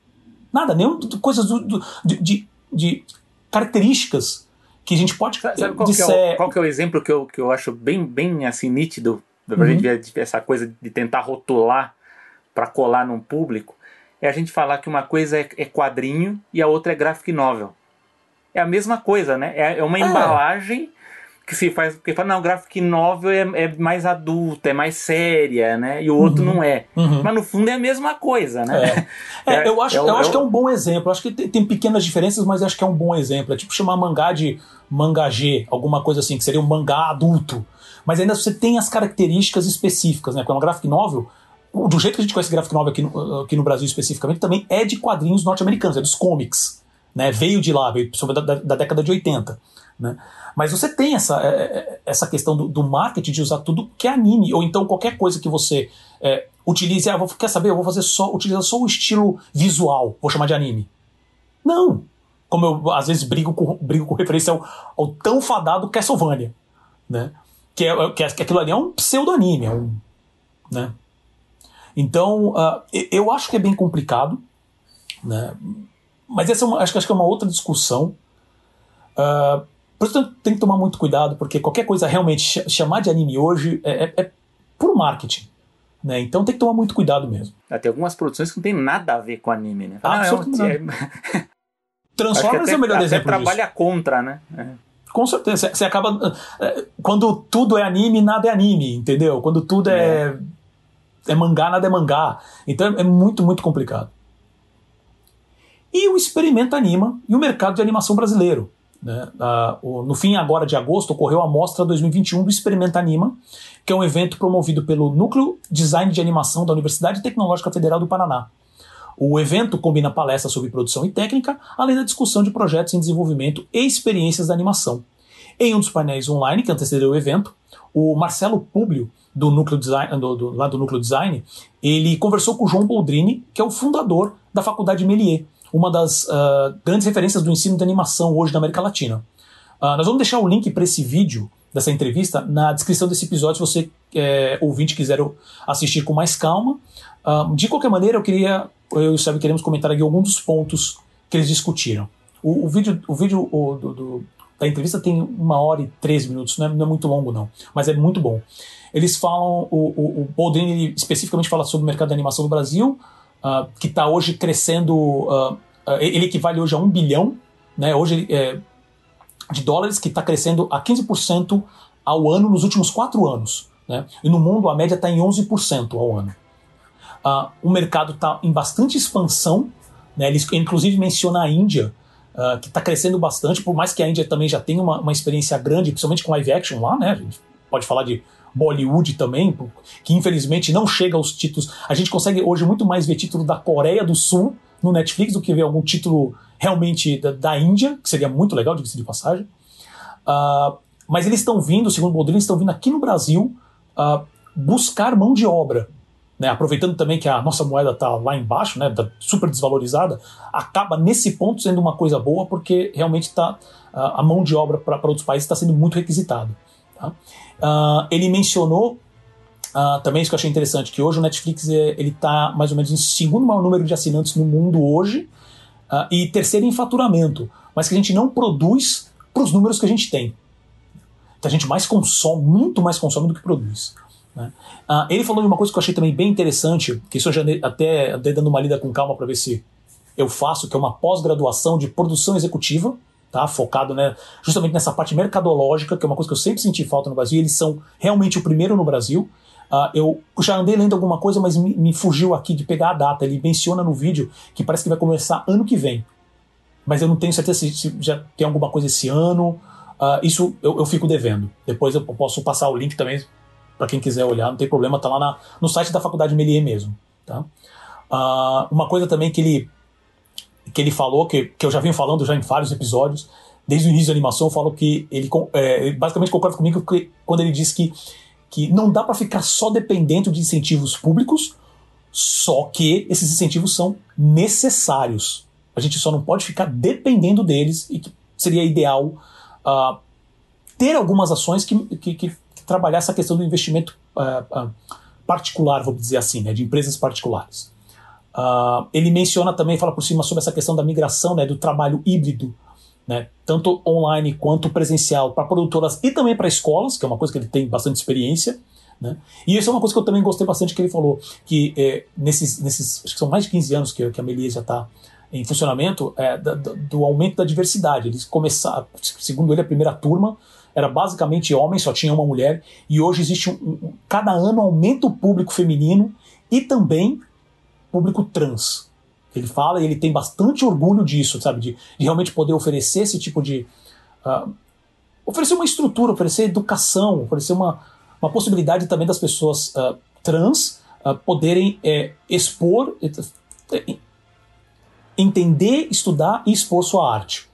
Nada, nenhum coisas do, do, de, de, de, características que a gente pode Sabe qual, que é, o, qual é o exemplo que eu, que eu acho bem, bem assim nítido pra uhum. gente ver essa coisa de tentar rotular para colar num público? É a gente falar que uma coisa é, é quadrinho e a outra é graphic novel. É a mesma coisa, né? É, é uma é. Que se faz. Porque fala, não, graphic novel é, é mais adulta, é mais séria, né? E o outro uhum. não é. Uhum. Mas no fundo é a mesma coisa, né? É. é eu acho, é eu acho que é um bom exemplo. Eu acho que tem, tem, pequenas diferenças, mas acho que é um bom exemplo. É tipo chamar mangá de mangá G, alguma coisa assim, que seria um mangá adulto. Mas ainda você tem as características específicas, né? Porque é uma graphic novel. Do jeito que a gente conhece graphic novel aqui no, aqui no Brasil especificamente, também é de quadrinhos norte-americanos, é dos comics. Né? Veio de lá, veio da, da, da década de 80. Né? Mas você tem essa, é, é, essa questão do, do, marketing de usar tudo que é anime, ou então qualquer coisa que você é, utilize. Ah, vou, quer saber? Eu vou fazer só, utilizar só o estilo visual, vou chamar de anime. Não! Como eu às vezes brigo com, brigo com referência ao, ao tão fadado Castlevania. Né? Que, é, que, é, que aquilo ali é um pseudo-anime. É um, né? Então, uh, eu acho que é bem complicado. Né? Mas essa é uma, acho, acho que é uma outra discussão. Uh, por isso tem que tomar muito cuidado, porque qualquer coisa realmente chamar de anime hoje é, é, é puro marketing. Né? Então tem que tomar muito cuidado mesmo. Ah, tem algumas produções que não tem nada a ver com anime, né? Ah, não, é, é... Transformers é o melhor exemplo trabalha disso. contra, né? É. Com certeza. Você acaba. É, quando tudo é anime, nada é anime, entendeu? Quando tudo é, é, é mangá, nada é mangá. Então é muito, muito complicado. E o experimento anima e o mercado de animação brasileiro. Né? Uh, no fim agora de agosto ocorreu a mostra 2021 do Experimenta Anima, que é um evento promovido pelo Núcleo Design de Animação da Universidade Tecnológica Federal do Paraná. O evento combina palestras sobre produção e técnica, além da discussão de projetos em desenvolvimento e experiências da animação. Em um dos painéis online que antecedeu o evento, o Marcelo Publio, do Núcleo Design, do, do, lá do Núcleo Design, ele conversou com o João Boldrini, que é o fundador da Faculdade Melier, uma das uh, grandes referências do ensino de animação hoje na América Latina. Uh, nós vamos deixar o link para esse vídeo dessa entrevista na descrição desse episódio, se você é, ouvinte quiser assistir com mais calma. Uh, de qualquer maneira, eu queria, eu e o Sérgio queremos comentar aqui alguns dos pontos que eles discutiram. O, o vídeo, o vídeo o, do, do, da entrevista tem uma hora e três minutos, não é, não é, muito longo não, mas é muito bom. Eles falam, o, o, o Baldwin especificamente fala sobre o mercado de animação no Brasil, uh, que está hoje crescendo, uh, ele equivale hoje a um bilhão, né, hoje é, de dólares, que está crescendo a 15% ao ano nos últimos quatro anos. Né? E no mundo a média está em 11% ao ano. Uh, o mercado está em bastante expansão, né? ele inclusive menciona a Índia, uh, que está crescendo bastante, por mais que a Índia também já tenha uma, uma experiência grande, principalmente com live action lá, né? a gente pode falar de Bollywood também, que infelizmente não chega aos títulos. A gente consegue hoje muito mais ver título da Coreia do Sul no Netflix do que ver algum título realmente da, da Índia, que seria muito legal, diga-se de passagem. Uh, mas eles estão vindo, segundo o Boldrini, estão vindo aqui no Brasil uh, buscar mão de obra. Né, aproveitando também que a nossa moeda está lá embaixo, né, tá super desvalorizada, acaba nesse ponto sendo uma coisa boa porque realmente tá, uh, a mão de obra para outros países está sendo muito requisitada. Tá? Uh, ele mencionou uh, também isso que eu achei interessante, que hoje o Netflix é, ele está mais ou menos em segundo maior número de assinantes no mundo hoje e terceiro em faturamento, mas que a gente não produz para os números que a gente tem. Então a gente mais consome, muito mais consome do que produz. Né? Ele falou de uma coisa que eu achei também bem interessante, que isso eu já até andei dando uma lida com calma para ver se eu faço, que é uma pós-graduação de produção executiva, tá? focado né, justamente nessa parte mercadológica, que é uma coisa que eu sempre senti falta no Brasil, e eles são realmente o primeiro no Brasil. Uh, eu já andei lendo alguma coisa, mas me, me, fugiu aqui de pegar a data. Ele menciona no vídeo que parece que vai começar ano que vem. Mas eu não tenho certeza se, se já tem alguma coisa esse ano. Uh, isso eu, eu, fico devendo. Depois eu posso passar o link também para quem quiser olhar, não tem problema, tá lá na, no site da Faculdade Melier mesmo. Tá? Uh, uma coisa também que ele, que ele falou, que, que eu já venho falando já em vários episódios, desde o início da animação, eu falo que ele é, basicamente concorda comigo que, quando ele diz que, que não dá para ficar só dependendo de incentivos públicos, só que esses incentivos são necessários. A gente só não pode ficar dependendo deles e que seria ideal uh, ter algumas ações que, que, que trabalhar essa questão do investimento uh, uh, particular, vamos dizer assim, né, de empresas particulares. Uh, ele menciona também, fala por cima sobre essa questão da migração, né, do trabalho híbrido, né, tanto online quanto presencial, para produtoras e também para escolas, que é uma coisa que ele tem bastante experiência. Né? E isso é uma coisa que eu também gostei bastante que ele falou, que é, nesses, nesses, acho que são mais de 15 anos que, que a Melia já está em funcionamento, é, do, do, aumento da diversidade. Eles começaram, segundo ele, a primeira turma era basicamente homem, só tinha uma mulher, e hoje existe um, um, cada ano aumenta o público feminino e também público trans. Ele fala e ele tem bastante orgulho disso, sabe, de, de realmente poder oferecer esse tipo de uh, oferecer uma estrutura, oferecer educação, oferecer uma, uma possibilidade também das pessoas uh, trans uh, poderem é, expor, entender, estudar e expor sua arte.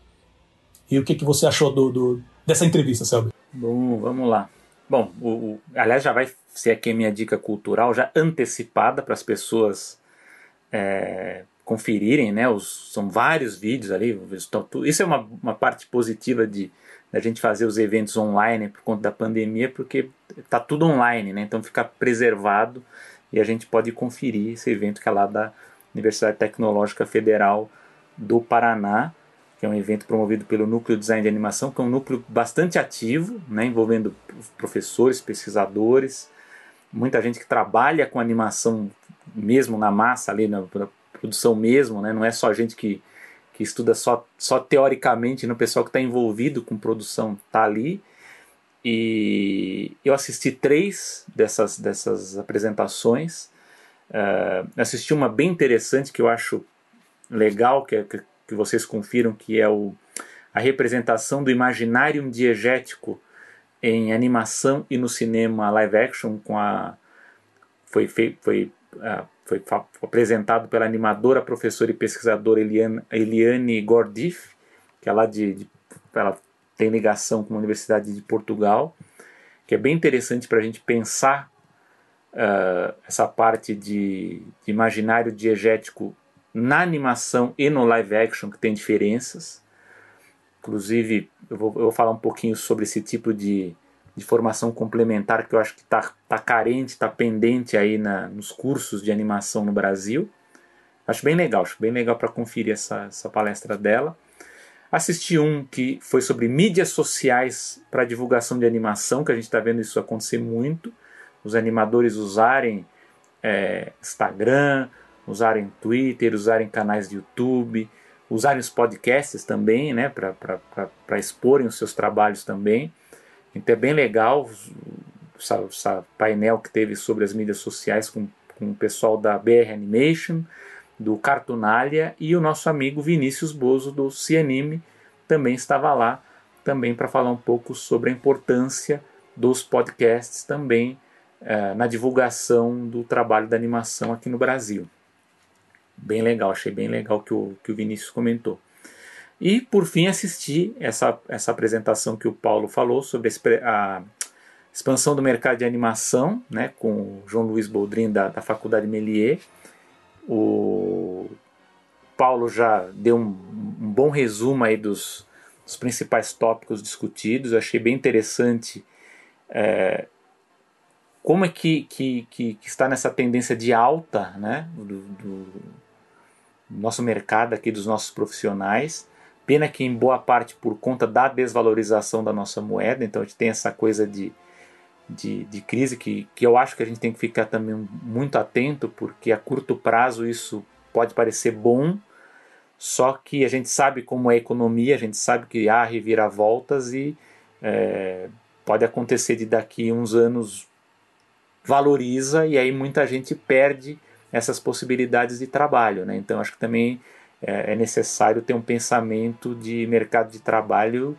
E o que, que você achou do, do dessa entrevista, Selby? Bom, vamos lá. Bom, o, o, aliás, já vai ser aqui a minha dica cultural, já antecipada para as pessoas é, conferirem, né? Os, são vários vídeos ali. Isso é uma, uma parte positiva de da gente fazer os eventos online por conta da pandemia, porque tá tudo online, né? Então fica preservado e a gente pode conferir esse evento que é lá da Universidade Tecnológica Federal do Paraná que é um evento promovido pelo Núcleo Design de Animação, que é um núcleo bastante ativo, né, envolvendo professores, pesquisadores, muita gente que trabalha com animação mesmo na massa, ali na, produção mesmo, né, não é só gente que, que estuda só, só teoricamente, no pessoal que está envolvido com produção está ali. E eu assisti três dessas, dessas apresentações. Uh, assisti uma bem interessante que eu acho legal, que é, que vocês confiram, que é o, a representação do imaginário diegético em animação e no cinema live action com a foi foi, foi, foi apresentado pela animadora, professora e pesquisadora Eliane, Eliane Gordif, que é lá de, de ela tem ligação com a Universidade de Portugal, que é bem interessante para a gente pensar uh, essa parte de, de imaginário diegético na animação e no live action que tem diferenças. Inclusive, eu vou, eu vou falar um pouquinho sobre esse tipo de, de formação complementar que eu acho que está tá carente, está pendente aí na, nos cursos de animação no Brasil. Acho bem legal, acho bem legal para conferir essa, essa palestra dela. Assisti um que foi sobre mídias sociais para divulgação de animação, que a gente está vendo isso acontecer muito. Os animadores usarem é, Instagram, usarem Twitter, usarem canais de YouTube, usarem os podcasts também, né, para exporem os seus trabalhos também. Então é bem legal o painel que teve sobre as mídias sociais com, com o pessoal da BR Animation, do Cartunalia e o nosso amigo Vinícius Bozo do Cianime também estava lá também para falar um pouco sobre a importância dos podcasts também eh, na divulgação do trabalho da animação aqui no Brasil. Bem legal, achei bem legal que o, que o Vinícius comentou. E por fim assisti essa, essa apresentação que o Paulo falou sobre a expansão do mercado de animação, né, com o João Luiz Boldrin da, da Faculdade Melier. O Paulo já deu um, um bom resumo aí dos, dos, principais tópicos discutidos. Eu achei bem interessante é, como é que, que, que, que, está nessa tendência de alta né, do, do nosso mercado aqui, dos nossos profissionais. Pena que em boa parte por conta da desvalorização da nossa moeda, então a gente tem essa coisa de, de, de, crise que, que eu acho que a gente tem que ficar também muito atento, porque a curto prazo isso pode parecer bom, só que a gente sabe como é a economia, a gente sabe que há reviravoltas e é, pode acontecer de daqui uns anos valoriza e aí muita gente perde essas possibilidades de trabalho. Né? Então acho que também é, é necessário ter um pensamento de mercado de trabalho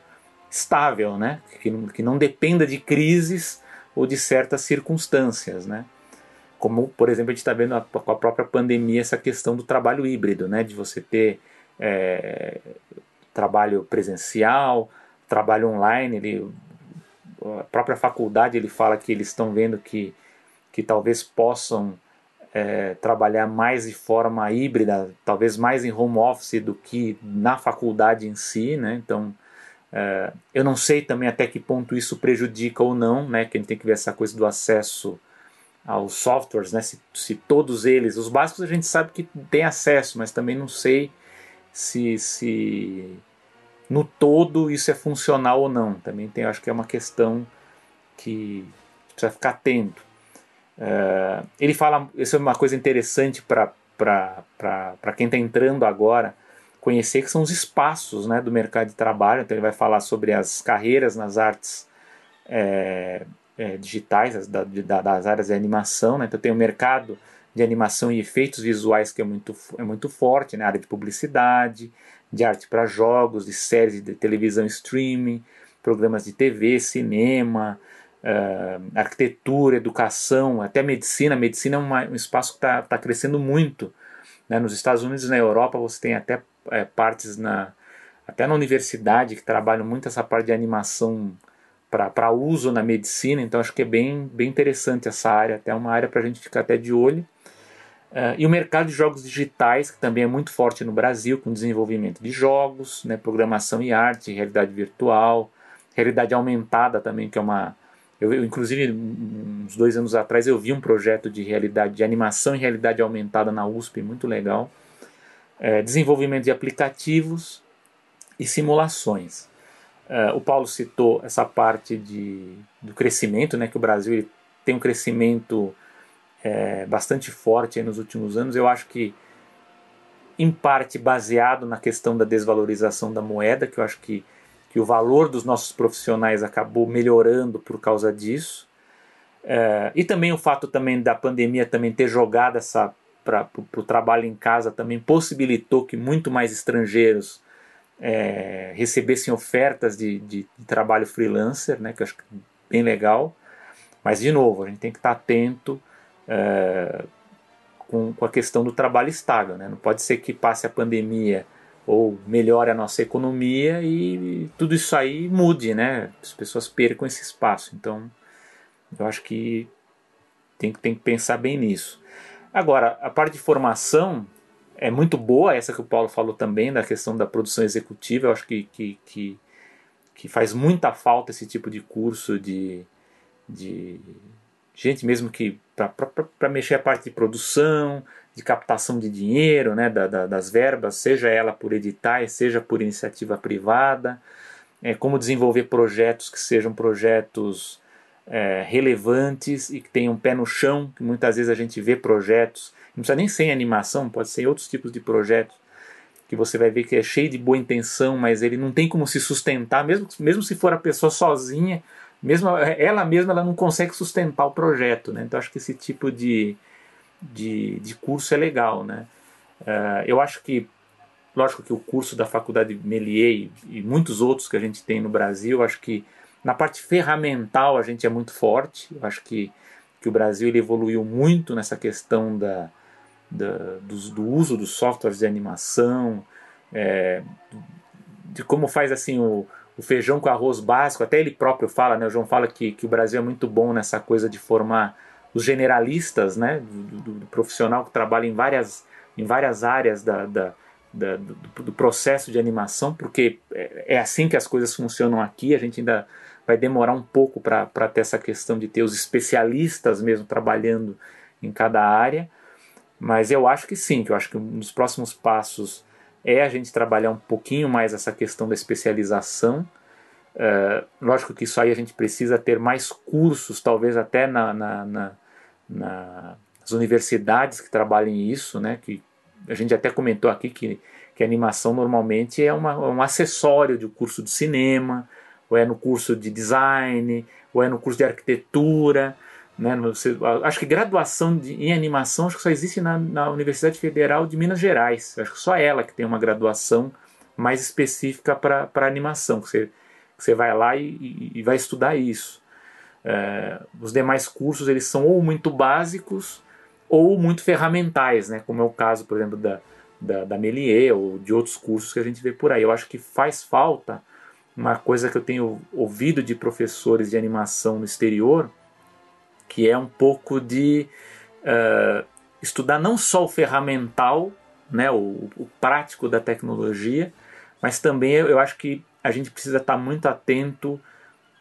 estável, né? que, não, que não dependa de crises ou de certas circunstâncias. Né? Como, por exemplo, a gente está vendo com a própria pandemia essa questão do trabalho híbrido, né? de você ter é, trabalho presencial, trabalho online. Ele, a própria faculdade ele fala que eles estão vendo que, que talvez possam é, trabalhar mais de forma híbrida, talvez mais em home office do que na faculdade em si, né? Então, é, eu não sei também até que ponto isso prejudica ou não, né? Que a gente tem que ver essa coisa do acesso aos softwares, né? Se, se todos eles, os básicos a gente sabe que tem acesso, mas também não sei se, se no todo isso é funcional ou não. Também tem, acho que é uma questão que precisa ficar atento. Uh, ele fala, isso é uma coisa interessante para quem está entrando agora, conhecer que são os espaços né, do mercado de trabalho. Então ele vai falar sobre as carreiras nas artes é, é, digitais, da, da, das áreas de animação. Né? Então tem o mercado de animação e efeitos visuais que é muito, é muito forte, né? área de publicidade, de arte para jogos, de séries de televisão streaming, programas de TV, cinema, uh, arquitetura, educação, até medicina. medicina é uma, um espaço que está tá crescendo muito. Né? Nos Estados Unidos e na Europa você tem até é, partes na até na universidade que trabalham muito essa parte de animação para uso na medicina, então acho que é bem, bem interessante essa área, até uma área para a gente ficar até de olho. Uh, e o mercado de jogos digitais, que também é muito forte no Brasil, com desenvolvimento de jogos, né, programação e arte, realidade virtual, realidade aumentada também, que é uma, eu, eu, inclusive, uns dois anos atrás, eu vi um projeto de realidade, de animação e realidade aumentada na USP, muito legal. É, desenvolvimento de aplicativos e simulações. É, o Paulo citou essa parte de, do crescimento, né, que o Brasil tem um crescimento é, bastante forte nos últimos anos. Eu acho que, em parte, baseado na questão da desvalorização da moeda, que eu acho que que o valor dos nossos profissionais acabou melhorando por causa disso. É, e também o fato também da pandemia também ter jogado essa para o trabalho em casa também possibilitou que muito mais estrangeiros é, recebessem ofertas de, de, de, trabalho freelancer, né, que eu acho bem legal. Mas, de novo, a gente tem que estar atento é, com, com a questão do trabalho estável. Né? Não pode ser que passe a pandemia ou melhore a nossa economia e tudo isso aí mude, né? As pessoas percam esse espaço. Então, eu acho que tem, tem que pensar bem nisso. Agora, a parte de formação, é muito boa, essa que o Paulo falou também, da questão da produção executiva. Eu acho que, que, que, que faz muita falta esse tipo de curso de, de gente mesmo que para mexer a parte de produção, de captação de dinheiro, né, da, da, das verbas, seja ela por editais, seja por iniciativa privada, é, como desenvolver projetos que sejam projetos é, relevantes e que tenham um pé no chão, que muitas vezes a gente vê projetos, não precisa nem ser em animação, pode ser em outros tipos de projetos, que você vai ver que é cheio de boa intenção, mas ele não tem como se sustentar, mesmo, mesmo se for a pessoa sozinha, mesmo ela mesma ela não consegue sustentar o projeto, né? Então acho que esse tipo de, de, de curso é legal, né? Uh, eu acho que, lógico que o curso da faculdade Melier e, muitos outros que a gente tem no Brasil, acho que na parte ferramental a gente é muito forte. Eu acho que, que o Brasil ele evoluiu muito nessa questão da, da do, do, uso dos softwares de animação, é, de como faz assim o, o feijão com arroz básico. Até ele próprio fala, né? O João fala que, que o Brasil é muito bom nessa coisa de formar os generalistas, né, do, do, do, profissional que trabalha em várias, em várias áreas da, da, da do, do, processo de animação, porque é, é, assim que as coisas funcionam aqui. A gente ainda vai demorar um pouco para ter essa questão de ter os especialistas mesmo trabalhando em cada área, mas eu acho que sim, que eu acho que um dos próximos passos é a gente trabalhar um pouquinho mais essa questão da especialização Uh, lógico que isso aí a gente precisa ter mais cursos, talvez até na, na, na, nas universidades que trabalhem isso, né? Que a gente até comentou aqui que, que animação normalmente é uma, um acessório de curso de cinema, ou é no curso de design, ou é no curso de arquitetura. Né? acho que graduação de, em animação acho que só existe na, na Universidade Federal de Minas Gerais. Acho que só ela que tem uma graduação mais específica para animação. Você, você vai lá e, e vai estudar isso. É, os demais cursos eles são ou muito básicos ou muito ferramentais, né? como é o caso, por exemplo, da, da, da Melier ou de outros cursos que a gente vê por aí. Eu acho que faz falta uma coisa que eu tenho ouvido de professores de animação no exterior, que é um pouco de uh, estudar não só o ferramental, né, o, o prático da tecnologia, mas também eu acho que a gente precisa estar muito atento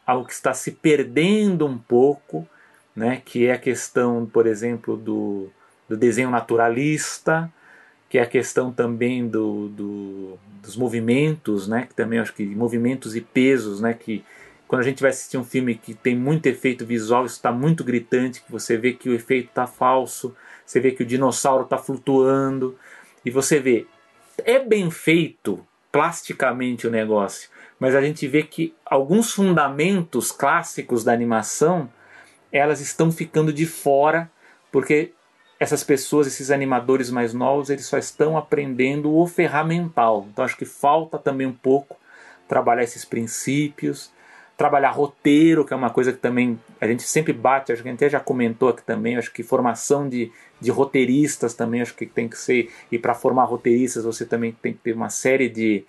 ao que está se perdendo um pouco, né, que é a questão, por exemplo, do, do desenho naturalista, que é a questão também do, do, dos movimentos, né, que também acho que movimentos e pesos, né, que quando a gente vai assistir um filme que tem muito efeito visual, isso está muito gritante, que você vê que o efeito está falso, você vê que o dinossauro está flutuando, e você vê, é bem feito plasticamente o negócio, mas a gente vê que alguns fundamentos clássicos da animação elas estão ficando de fora porque essas pessoas, esses animadores mais novos, eles só estão aprendendo o ferramental. Então acho que falta também um pouco trabalhar esses princípios, trabalhar roteiro, que é uma coisa que também a gente sempre bate, acho que a gente já comentou aqui também, acho que formação de, de roteiristas também, acho que tem que ser, e para formar roteiristas você também tem que ter uma série de,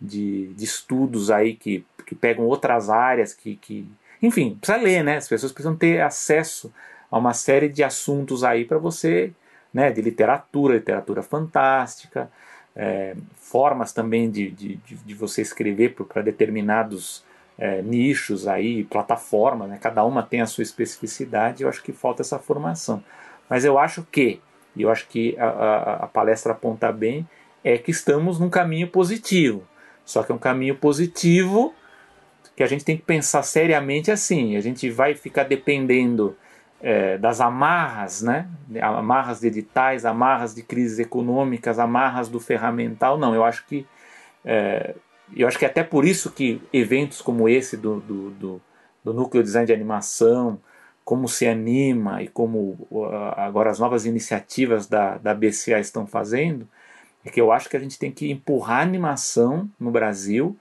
de, de estudos aí que, que pegam outras áreas, que, que. Enfim, precisa ler, né? As pessoas precisam ter acesso a uma série de assuntos aí para você, né? De literatura, literatura fantástica, é, formas também de, de, de você escrever para determinados é, nichos aí, plataformas, né? Cada uma tem a sua especificidade. Eu acho que falta essa formação. Mas eu acho que, e eu acho que a, a, a palestra aponta bem, é que estamos num caminho positivo. Só que é um caminho positivo que a gente tem que pensar seriamente assim. A gente vai ficar dependendo é, das amarras, né? Amarras de editais, amarras de crises econômicas, amarras do ferramental. Não, eu acho que é, eu acho que é até por isso que eventos como esse do, do, do, do núcleo design de animação, como se anima e como agora as novas iniciativas da, da BCA estão fazendo, é que eu acho que a gente tem que empurrar a animação no Brasil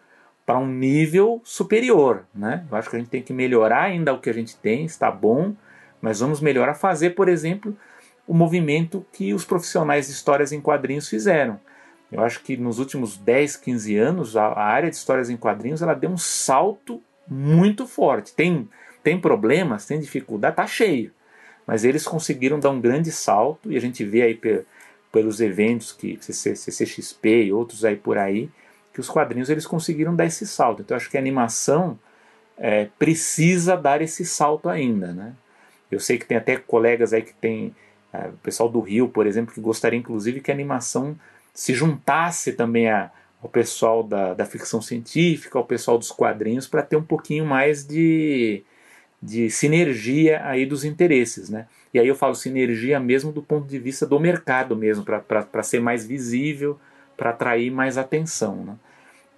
para um nível superior, né? Eu acho que a gente tem que melhorar ainda o que a gente tem, está bom, mas vamos melhorar fazer, por exemplo, o movimento que os profissionais de histórias em quadrinhos fizeram. Eu acho que nos últimos 10, 15 anos a, área de histórias em quadrinhos ela deu um salto muito forte. Tem, tem problemas, tem dificuldade, tá cheio. Mas eles conseguiram dar um grande salto e a gente vê aí pelos eventos que CCXP e outros aí por aí, que os quadrinhos eles conseguiram dar esse salto. Então acho que a animação é, precisa dar esse salto ainda, né? Eu sei que tem até colegas aí que tem, é, o pessoal do Rio, por exemplo, que gostaria inclusive que a animação se juntasse também a, ao pessoal da, da ficção científica, ao pessoal dos quadrinhos, para ter um pouquinho mais de, de sinergia aí dos interesses, né? E aí eu falo sinergia mesmo do ponto de vista do mercado mesmo, para ser mais visível, para atrair mais atenção, né?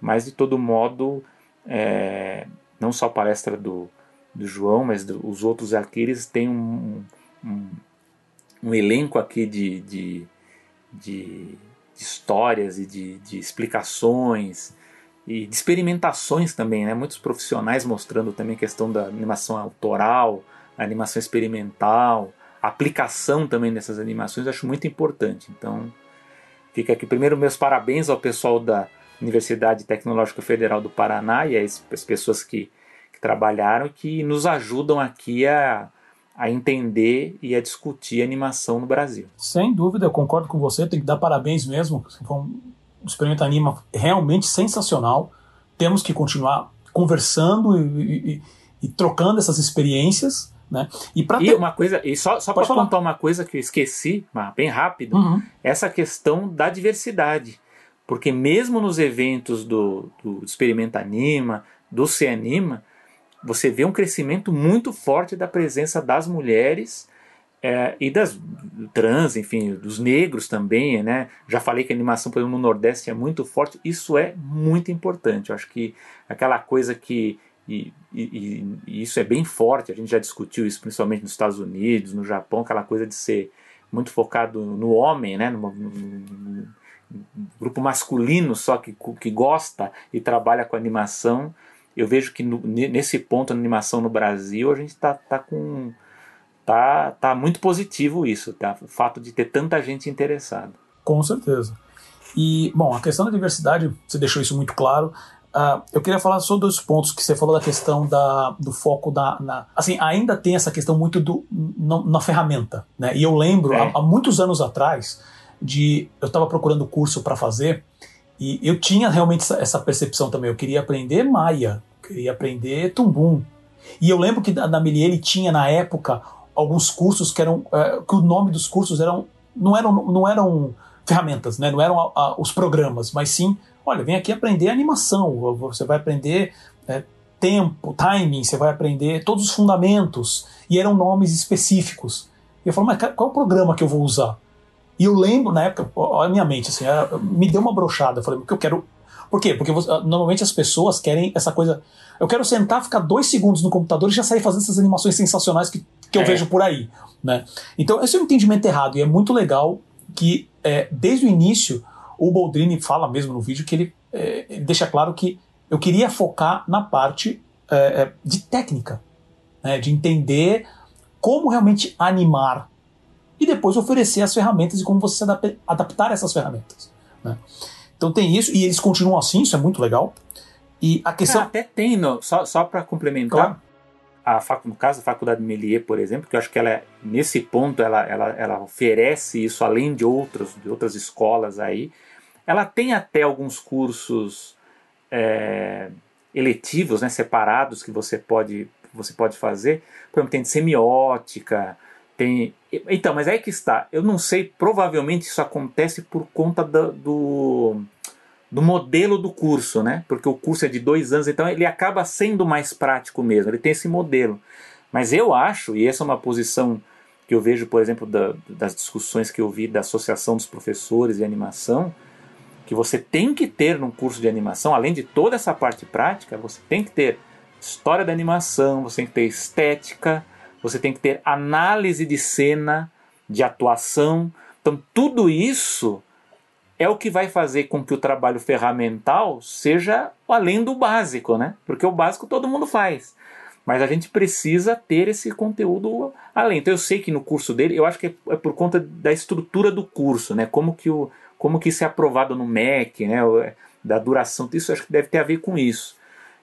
Mas de todo modo, é, não só a palestra do, do João, mas do, os outros aqui, eles têm um, um, um elenco aqui de, de, de, de histórias e de, de explicações e de experimentações também, né? Muitos profissionais mostrando também a questão da animação autoral, animação experimental, aplicação também dessas animações, acho muito importante. Então, fica aqui primeiro meus parabéns ao pessoal da Universidade Tecnológica Federal do Paraná e as pessoas que, que trabalharam que nos ajudam aqui a, a entender e a discutir animação no Brasil. Sem dúvida, eu concordo com você, tem que dar parabéns mesmo. Foi um experimento anima realmente sensacional. Temos que continuar conversando e, e, e trocando essas experiências. Né? E, ter... e uma coisa, e só, só para contar uma coisa que eu esqueci, bem rápido, uhum. essa questão da diversidade. Porque mesmo nos eventos do, do Experimenta Anima, do Se Anima, você vê um crescimento muito forte da presença das mulheres é, e das trans, enfim, dos negros também, né? Já falei que a animação, por exemplo, no Nordeste é muito forte. Isso é muito importante. Eu acho que aquela coisa que e, e, e, isso é bem forte. A gente já discutiu isso principalmente nos Estados Unidos, no Japão, aquela coisa de ser muito focado no homem, né? No, grupo masculino só que, que gosta e trabalha com animação. Eu vejo que no, nesse ponto, na animação no Brasil, a gente está tá com. Tá, tá muito positivo isso, tá? o fato de ter tanta gente interessada. Com certeza. E, bom, a questão da diversidade, você deixou isso muito claro. Uh, eu queria falar sobre dois pontos que você falou da questão da, do foco da, na, assim ainda tem essa questão muito do na, na ferramenta né e eu lembro é. há, há, muitos anos atrás de eu estava procurando curso para fazer e eu tinha realmente essa, essa, percepção também. Eu queria aprender Maia, queria aprender Tumbum. E eu lembro que na Melier ele tinha na época alguns cursos que eram é, que o nome dos cursos eram não eram não eram ferramentas, né? Não eram a, a, os programas, mas sim, olha, vem aqui aprender animação. Você vai aprender é, tempo, timing, você vai aprender todos os fundamentos e eram nomes específicos. E eu falo, mas qual é o programa que eu vou usar? E eu lembro, na época, a minha mente, assim, me deu uma brochada. Falei, porque eu quero. Por quê? Porque você, normalmente as pessoas querem essa coisa. Eu quero sentar, ficar dois segundos no computador e já sair fazendo essas animações sensacionais que, que eu é. vejo por aí. Né? Então, esse é um entendimento errado. E é muito legal que, é, desde o início, o Boldrini fala mesmo no vídeo que ele, é, ele deixa claro que eu queria focar na parte é, é, de técnica, né? de entender como realmente animar e depois oferecer as ferramentas e como você se adaptar a essas ferramentas. Né? Então tem isso, e eles continuam assim, isso é muito legal. E a questão. Ah, até tem, no, só, só para complementar. Claro. A fac, no caso, a Faculdade Melier, por exemplo, que eu acho que ela, nesse ponto, ela, ela, ela oferece isso além de outras, de outras escolas aí. Ela tem até alguns cursos é, eletivos, né, separados, que você pode, você pode fazer. Por exemplo, tem de semiótica, tem. Então, mas aí que está. Eu não sei, provavelmente isso acontece por conta do, do, do, modelo do curso, né? Porque o curso é de dois anos, então ele acaba sendo mais prático mesmo, ele tem esse modelo. Mas eu acho, e essa é uma posição que eu vejo, por exemplo, da, das discussões que eu vi da Associação dos Professores de Animação, que você tem que ter num curso de animação, além de toda essa parte prática, você tem que ter história da animação, você tem que ter estética, você tem que ter análise de cena, de atuação. Então, tudo isso é o que vai fazer com que o trabalho ferramental seja além do básico, né? Porque o básico todo mundo faz. Mas a gente precisa ter esse conteúdo além. Então eu sei que no curso dele, eu acho que é por conta da estrutura do curso, né? Como que, o, como que isso é aprovado no MEC, né? Da duração, isso acho que deve ter a ver com isso.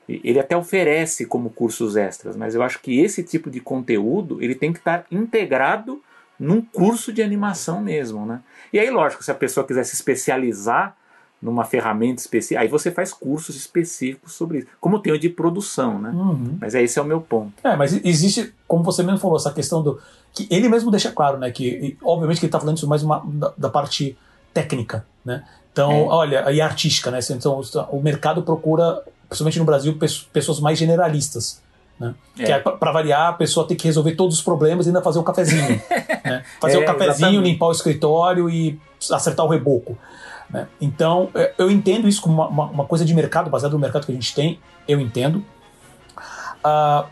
Ele até oferece como cursos extras, mas eu acho que esse tipo de conteúdo ele tem que estar integrado num curso de animação mesmo, né? E aí, lógico, se a pessoa quiser se especializar numa ferramenta específica, aí você faz cursos específicos sobre isso, como tem o de produção, né? Uhum. Mas é esse é o meu ponto. É, mas existe, como você mesmo falou, essa questão do que ele mesmo deixa claro, né, que obviamente que ele está falando isso mais uma, da, da, parte técnica, né? Então, é. olha, e artística, né? Então, o mercado procura, principalmente no Brasil, pessoas mais generalistas. Né? É. Que é, para variar, a pessoa tem que resolver todos os problemas e ainda fazer o cafezinho. né? Fazer é, o cafezinho, exatamente. limpar o escritório e acertar o reboco. Né? Então, é, eu entendo isso como uma, uma, uma, coisa de mercado, baseado no mercado que a gente tem, eu entendo. Uh,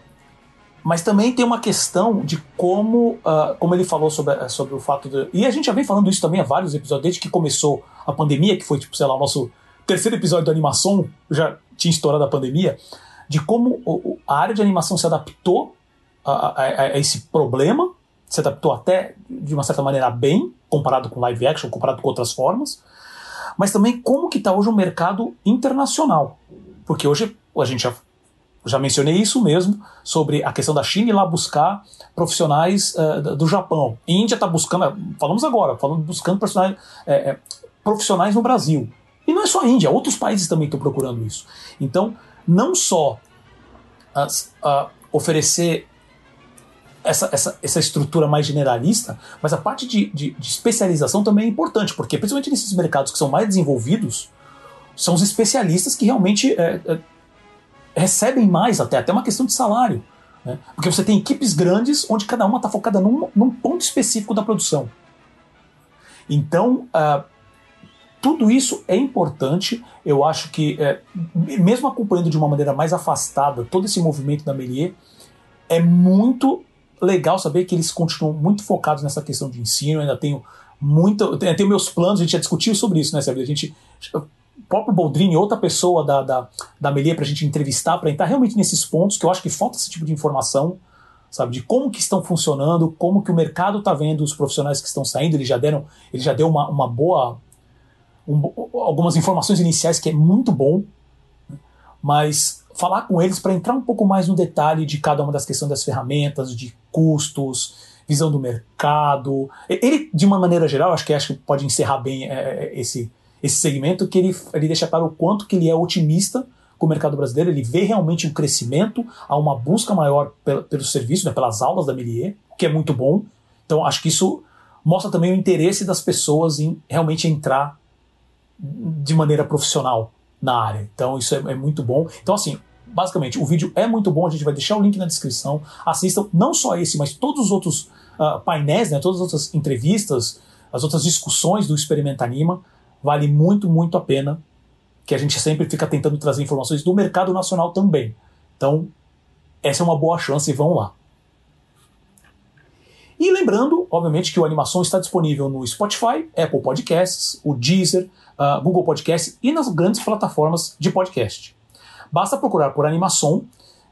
mas também tem uma questão de como, uh, como ele falou sobre, sobre o fato de. E a gente já vem falando isso também há vários episódios, desde que começou a pandemia, que foi, tipo, sei lá, o nosso terceiro episódio da animação, já tinha estourado a pandemia de como a área de animação se adaptou a, a, a, esse problema, se adaptou até de uma certa maneira bem, comparado com live action, comparado com outras formas, mas também como que está hoje o mercado internacional. Porque hoje a gente já, já mencionei isso mesmo, sobre a questão da China ir lá buscar profissionais uh, do Japão. A Índia está buscando, falamos agora, falando, buscando profissionais, é, é, profissionais no Brasil. E não é só a Índia, outros países também estão procurando isso. Então, não só oferecer essa, essa, essa estrutura mais generalista, mas a parte de, de, de, especialização também é importante, porque principalmente nesses mercados que são mais desenvolvidos, são os especialistas que realmente é, é, recebem mais, até, até uma questão de salário. Né? Porque você tem equipes grandes onde cada uma está focada num, num ponto específico da produção. Então, uh, tudo isso é importante. Eu acho que, é, mesmo acompanhando de uma maneira mais afastada todo esse movimento da Melier, é muito legal saber que eles continuam muito focados nessa questão de ensino. Eu ainda tenho muito. Eu tenho meus planos, a gente já discutiu sobre isso, né, Sabe? A gente. O próprio Boldrini, outra pessoa da, da, da para a gente entrevistar, para entrar realmente nesses pontos, que eu acho que falta esse tipo de informação sabe, de como que estão funcionando, como que o mercado está vendo os profissionais que estão saindo. Ele já deram, ele já deu uma, uma boa um, algumas informações iniciais que é muito bom, mas falar com eles para entrar um pouco mais no detalhe de cada uma das questões das ferramentas, de custos, visão do mercado. Ele, de uma maneira geral, acho que acho que pode encerrar bem é, é, esse, esse segmento, que ele, ele deixa claro o quanto que ele é otimista com o mercado brasileiro, ele vê realmente um crescimento, há uma busca maior pelo, pelo serviço, né, pelas aulas da Melier, que é muito bom. Então acho que isso mostra também o interesse das pessoas em realmente entrar de maneira profissional na área. Então isso é, é, muito bom. Então assim, basicamente o vídeo é muito bom. A gente vai deixar o link na descrição. Assistam não só esse, mas todos os outros uh, painéis, né, todas as outras entrevistas, as outras discussões do Experimenta Anima. Vale muito, muito a pena. Que a gente sempre fica tentando trazer informações do mercado nacional também. Então essa é uma boa chance vão lá. E lembrando, obviamente, que o Animação está disponível no Spotify, Apple Podcasts, o Deezer, uh, Google Podcast e nas grandes plataformas de podcast. Basta procurar por Animação,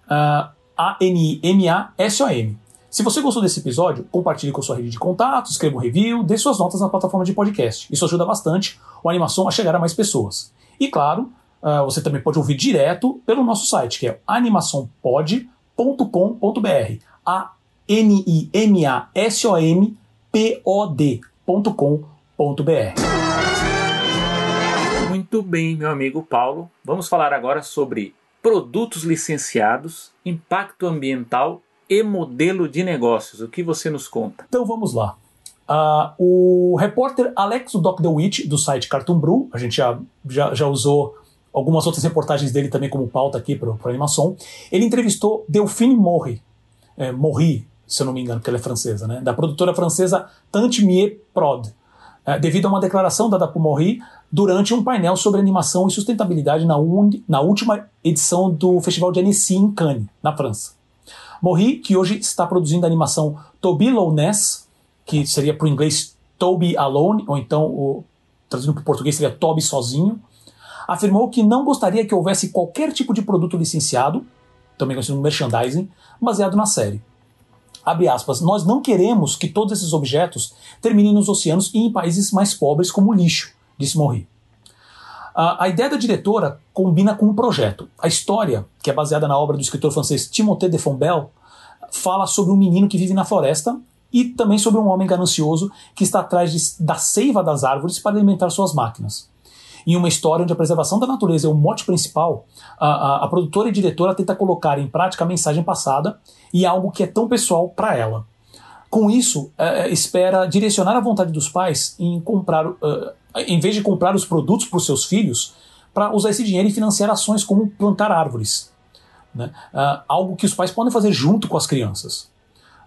uh, A-N-I-M-A-S-O-M. Se você gostou desse episódio, compartilhe com sua rede de contatos, escreva um review, dê suas notas na plataforma de podcast. Isso ajuda bastante o Animação a chegar a mais pessoas. E claro, uh, você também pode ouvir direto pelo nosso site, que é animaçãopod.com.br. A N-I-M-A-S-O-M-P-O-D.com.br. Muito bem, meu amigo Paulo. Vamos falar agora sobre produtos licenciados, impacto ambiental e modelo de negócios. O que você nos conta? Então vamos lá. Uh, o repórter Alex Doc DeWitt, do site Cartoon Brew, a gente já, já, já usou algumas outras reportagens dele também como pauta aqui para a animação, ele entrevistou Delphine Morri, é, Morri, se eu não me engano, porque ela é francesa, né, da produtora francesa Tante Prod, é, devido a uma declaração dada por Morri durante um painel sobre animação e sustentabilidade na, na última edição do Festival de Annecy em Cannes, na França. Morri, que hoje está produzindo a animação Toby Lowness, que seria para o inglês Toby Alone, ou então, o, traduzindo para o português, seria Toby sozinho, afirmou que não gostaria que houvesse qualquer tipo de produto licenciado, também conhecido como merchandising, baseado na série. Abre aspas, nós não queremos que todos esses objetos terminem nos oceanos e em países mais pobres como lixo disse Morri. A, ideia da diretora combina com um projeto. A história, que é baseada na obra do escritor francês Timothée de Fombelle, fala sobre um menino que vive na floresta e também sobre um homem ganancioso que está atrás de, da seiva das árvores para alimentar suas máquinas. Em uma história onde a preservação da natureza é o mote principal, a, a, a produtora e diretora tenta colocar em prática a mensagem passada e algo que é tão pessoal para ela. Com isso, é, é, espera direcionar a vontade dos pais em comprar, uh, em vez de comprar os produtos para os seus filhos, para usar esse dinheiro e financiar ações como plantar árvores. Né? Uh, algo que os pais podem fazer junto com as crianças.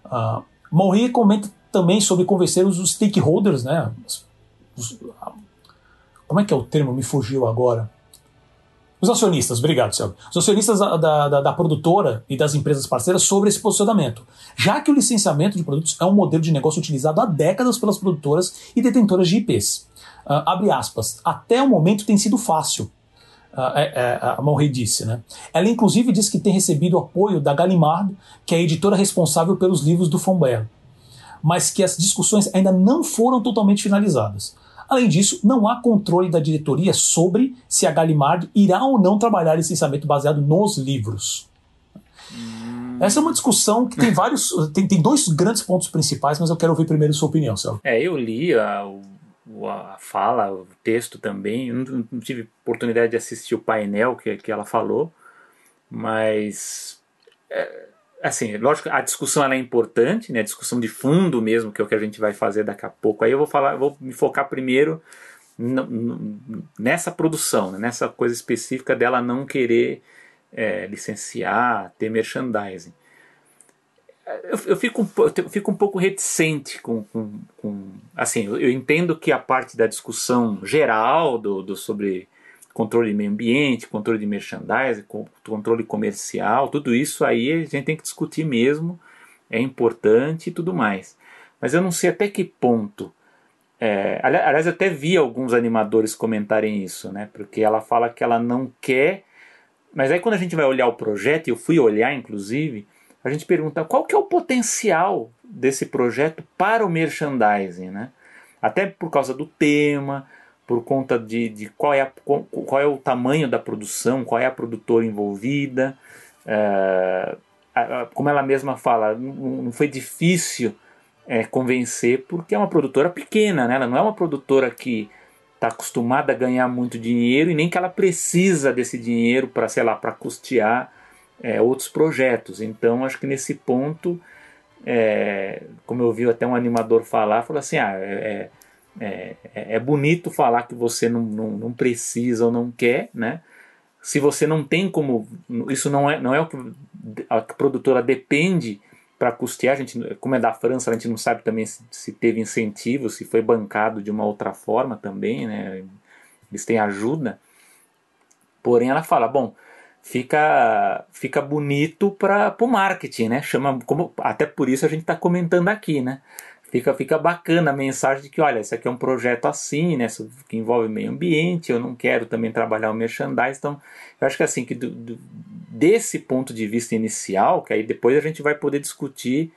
Uh, Morri comenta também sobre convencer os stakeholders, né? Os, como é que é o termo? Me fugiu agora. Os acionistas, obrigado, Celso. Os acionistas da, da, da, produtora e das empresas parceiras sobre esse posicionamento. Já que o licenciamento de produtos é um modelo de negócio utilizado há décadas pelas produtoras e detentoras de IPs. Uh, ah, abre aspas. Até o momento tem sido fácil. Uh, é, é, a Malrey disse. Né? Ela, inclusive, disse que tem recebido apoio da Gallimard, que é a editora responsável pelos livros do Fombert, mas que as discussões ainda não foram totalmente finalizadas. Além disso, não há controle da diretoria sobre se a Gallimard irá ou não trabalhar licenciamento baseado nos livros. Hum. Essa é uma discussão que tem vários. tem, tem dois grandes pontos principais, mas eu quero ouvir primeiro sua opinião, Céu. É, eu li a, a fala, o texto também. Eu não, tive oportunidade de assistir o painel que, que ela falou, mas. É, assim, lógico, a discussão ela é importante, né? A discussão de fundo mesmo, que é o que a gente vai fazer daqui a pouco. Aí eu vou falar, vou me focar primeiro nessa produção, né? nessa coisa específica dela não querer é, licenciar, ter merchandising. Eu, eu, fico, eu fico um pouco reticente com, com, com assim, eu, eu, entendo que a parte da discussão geral do, do sobre controle de meio ambiente, controle de merchandising, controle comercial, tudo isso aí a gente tem que discutir mesmo, é importante e tudo mais. Mas eu não sei até que ponto. É, aliás, eu até vi alguns animadores comentarem isso, né? Porque ela fala que ela não quer. Mas aí quando a gente vai olhar o projeto, eu fui olhar inclusive, a gente pergunta qual que é o potencial desse projeto para o merchandising, né? Até por causa do tema, por conta de, de qual, é a, qual é o tamanho da produção, qual é a produtora envolvida. É, como ela mesma fala, não foi difícil é, convencer porque é uma produtora pequena, né? ela não é uma produtora que está acostumada a ganhar muito dinheiro e nem que ela precisa desse dinheiro para, sei lá, para custear é, outros projetos. Então, acho que nesse ponto, é, como eu vi até um animador falar, falou assim, ah, é, é, é, é bonito falar que você não, não, não, precisa ou não quer, né? Se você não tem como. Isso não é, não é o que a produtora depende para custear. A gente, como é da França, a gente não sabe também se, se teve incentivo, se foi bancado de uma outra forma também, né? Eles têm ajuda. Porém, ela fala: bom, fica fica bonito para o marketing, né? Chama como até por isso a gente está comentando aqui, né? fica, fica bacana a mensagem de que, olha, esse aqui é um projeto assim, né, que envolve meio ambiente, eu não quero também trabalhar o merchandising, então eu acho que assim, que do, do, desse ponto de vista inicial, que aí depois a gente vai poder discutir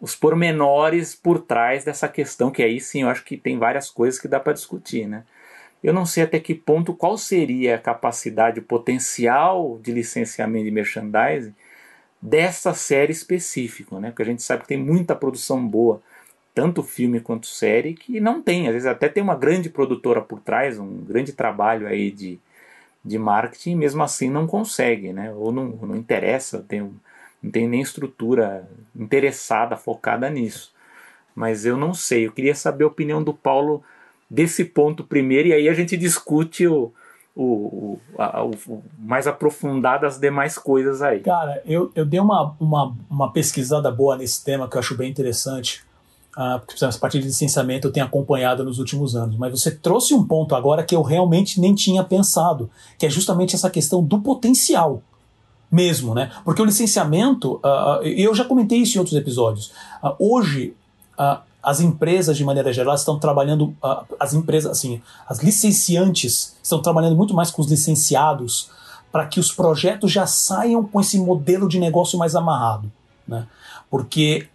os pormenores por trás dessa questão, que aí sim eu acho que tem várias coisas que dá para discutir, né. Eu não sei até que ponto qual seria a capacidade, potencial de licenciamento de merchandising dessa série específica, né? Porque a gente sabe que tem muita produção boa tanto filme quanto série, que não tem. Às vezes até tem uma grande produtora por trás, um grande trabalho aí de, de marketing, e mesmo assim não consegue, né? Ou não, não interessa, tem, não tem nem estrutura interessada, focada nisso. Mas eu não sei, eu queria saber a opinião do Paulo desse ponto primeiro, e aí a gente discute o, o, a, o, mais aprofundado as demais coisas aí. Cara, eu, eu dei uma, uma, uma pesquisada boa nesse tema que eu acho bem interessante ah, porque essa parte de licenciamento eu tenho acompanhado nos últimos anos, mas você trouxe um ponto agora que eu realmente nem tinha pensado, que é justamente essa questão do potencial mesmo, né? Porque o licenciamento, uh, eu já comentei isso em outros episódios, uh, hoje uh, as empresas de maneira geral estão trabalhando, as empresas, assim, as licenciantes estão trabalhando muito mais com os licenciados para que os projetos já saiam com esse modelo de negócio mais amarrado, né? Porque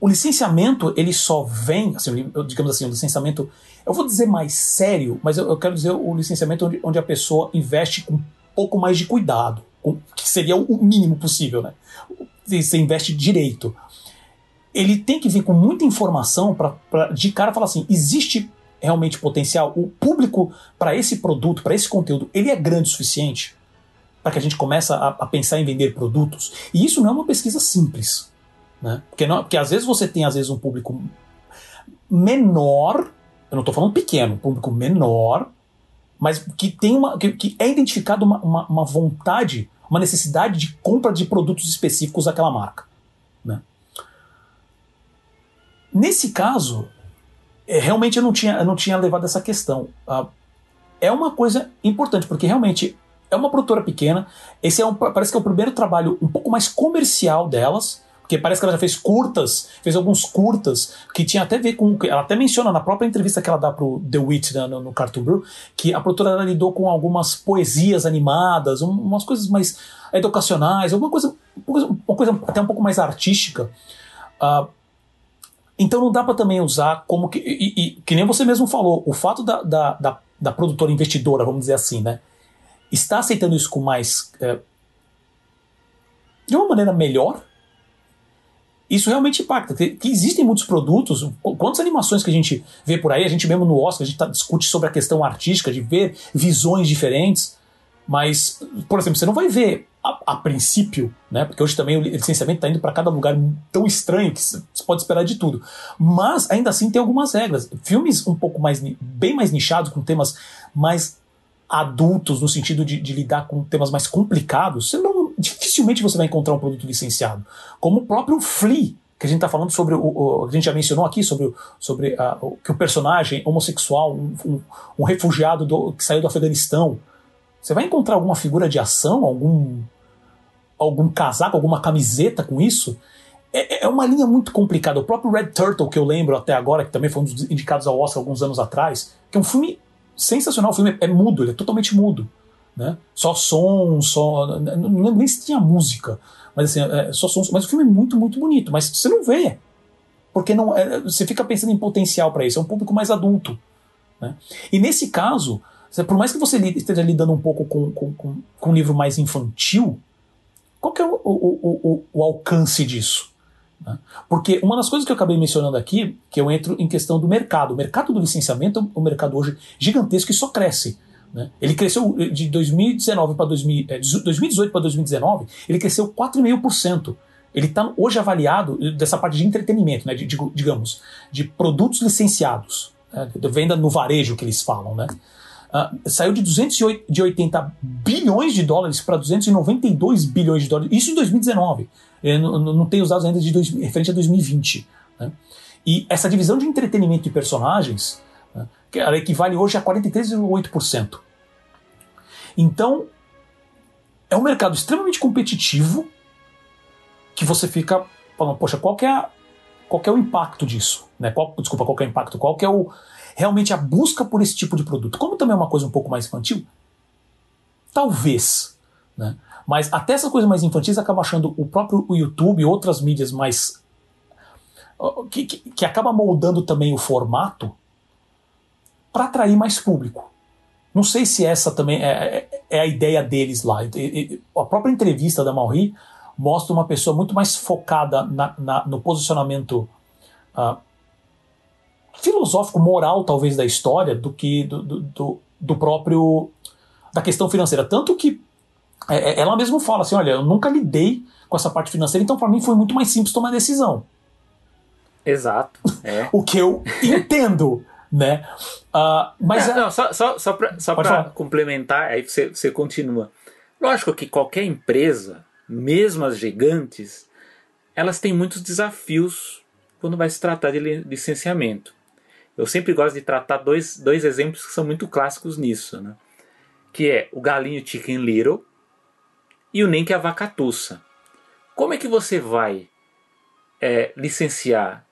o licenciamento, ele só vem, assim, digamos assim, o licenciamento, eu vou dizer mais sério, mas eu, eu quero dizer o licenciamento onde, onde, a pessoa investe com um pouco mais de cuidado, com, que seria o mínimo possível, né? Você investe direito. Ele tem que vir com muita informação para de cara falar assim: existe realmente potencial? O público para esse produto, para esse conteúdo, ele é grande o suficiente para que a gente comece a, a, pensar em vender produtos? E isso não é uma pesquisa simples. Né? Porque, não, porque às vezes você tem às vezes um público menor, eu não estou falando pequeno, um público menor, mas que tem uma. que, que é identificado uma, uma, uma vontade, uma necessidade de compra de produtos específicos daquela marca. Né? Nesse caso, é, realmente eu não tinha, eu não tinha levado essa questão. Ah, é uma coisa importante, porque realmente é uma produtora pequena. Esse é um, parece que é o primeiro trabalho um pouco mais comercial delas. Porque parece que ela já fez curtas, fez alguns curtas, que tinha até a ver com. Ela até menciona na própria entrevista que ela dá pro The Wit né, no, no, Cartoon Brew, que a produtora lidou com algumas poesias animadas, um, umas coisas mais educacionais, alguma coisa, uma coisa até um pouco mais artística. Uh, então não dá para também usar como que. E, e, que nem você mesmo falou, o fato da, da, da, da, produtora investidora, vamos dizer assim, né? Está aceitando isso com mais. É, de uma maneira melhor, isso realmente impacta. Que, que, existem muitos produtos, quantas animações que a gente vê por aí, a gente mesmo no Oscar, a gente tá, discute sobre a questão artística, de ver visões diferentes, mas, por exemplo, você não vai ver a, a princípio, né, porque hoje também o licenciamento está indo para cada lugar tão estranho que você pode esperar de tudo, mas ainda assim tem algumas regras. Filmes um pouco mais, bem mais nichados, com temas mais adultos, no sentido de, de lidar com temas mais complicados, você não dificilmente você vai encontrar um produto licenciado. Como o próprio Flea, que a gente está falando sobre o, o, a gente já mencionou aqui sobre, sobre a, o, que o personagem homossexual, um, um, um refugiado do, que saiu do Afeganistão, você vai encontrar alguma figura de ação, algum algum casaco, alguma camiseta com isso? É, é, uma linha muito complicada. O próprio Red Turtle, que eu lembro até agora, que também foi um dos indicados ao Oscar alguns anos atrás, que é um filme sensacional. O filme é, é mudo, ele é totalmente mudo. Né? Só som, só. Não lembro nem se tinha música, mas assim, é, só som. Mas o filme é muito, muito bonito, mas você não vê. Porque não, é, você fica pensando em potencial para isso, é um público mais adulto. Né? E nesse caso, por mais que você esteja lidando um pouco com, com, com, com um livro mais infantil, qual que é o, o, o, o alcance disso? Né? Porque uma das coisas que eu acabei mencionando aqui, que eu entro em questão do mercado. O mercado do licenciamento é um mercado hoje gigantesco e só cresce. Né? Ele cresceu de 2019 para 2018 para 2019, ele cresceu 4,5%. Ele está hoje avaliado eh, dessa parte de entretenimento, né, de, de, digamos, de produtos licenciados, né, de venda no varejo que eles falam, né? Uh, saiu de 280 bilhões de dólares para 292 bilhões de dólares. Isso em 2019. Eu não, não tenho os dados ainda de dois, referente a 2020. Né? E essa divisão de entretenimento e personagens que ela equivale hoje a 43,8%. Então, é um mercado extremamente competitivo que você fica falando, poxa, qual é, qual é o impacto disso? Né? Qual, desculpa, qual é o impacto? Qual é o, realmente a busca por esse tipo de produto? Como também é uma coisa um pouco mais infantil, talvez, né? Mas até essa coisa mais infantis acaba achando o próprio YouTube e outras mídias mais. que, que, que acaba moldando também o formato para atrair mais público. Não sei se essa também é, é, é a ideia deles lá. A própria entrevista da Mauri mostra uma pessoa muito mais focada na, na, no posicionamento uh, filosófico, moral, talvez, da história, do que do, do, do, próprio. da questão financeira. Tanto que é, é, ela mesma fala assim: olha, eu nunca lidei com essa parte financeira, então para mim foi muito mais simples tomar decisão. Exato. É. o que eu entendo né? Uh, mas não, é- não, só, só, só para só complementar, aí você, você continua. Lógico que qualquer empresa, mesmo as gigantes, elas têm muitos desafios quando vai se tratar de licenciamento. Eu sempre gosto de tratar dois, dois exemplos que são muito clássicos nisso, né? que é o galinho Chicken Little e o Nem que a vaca tussa. Como é que você vai é, licenciar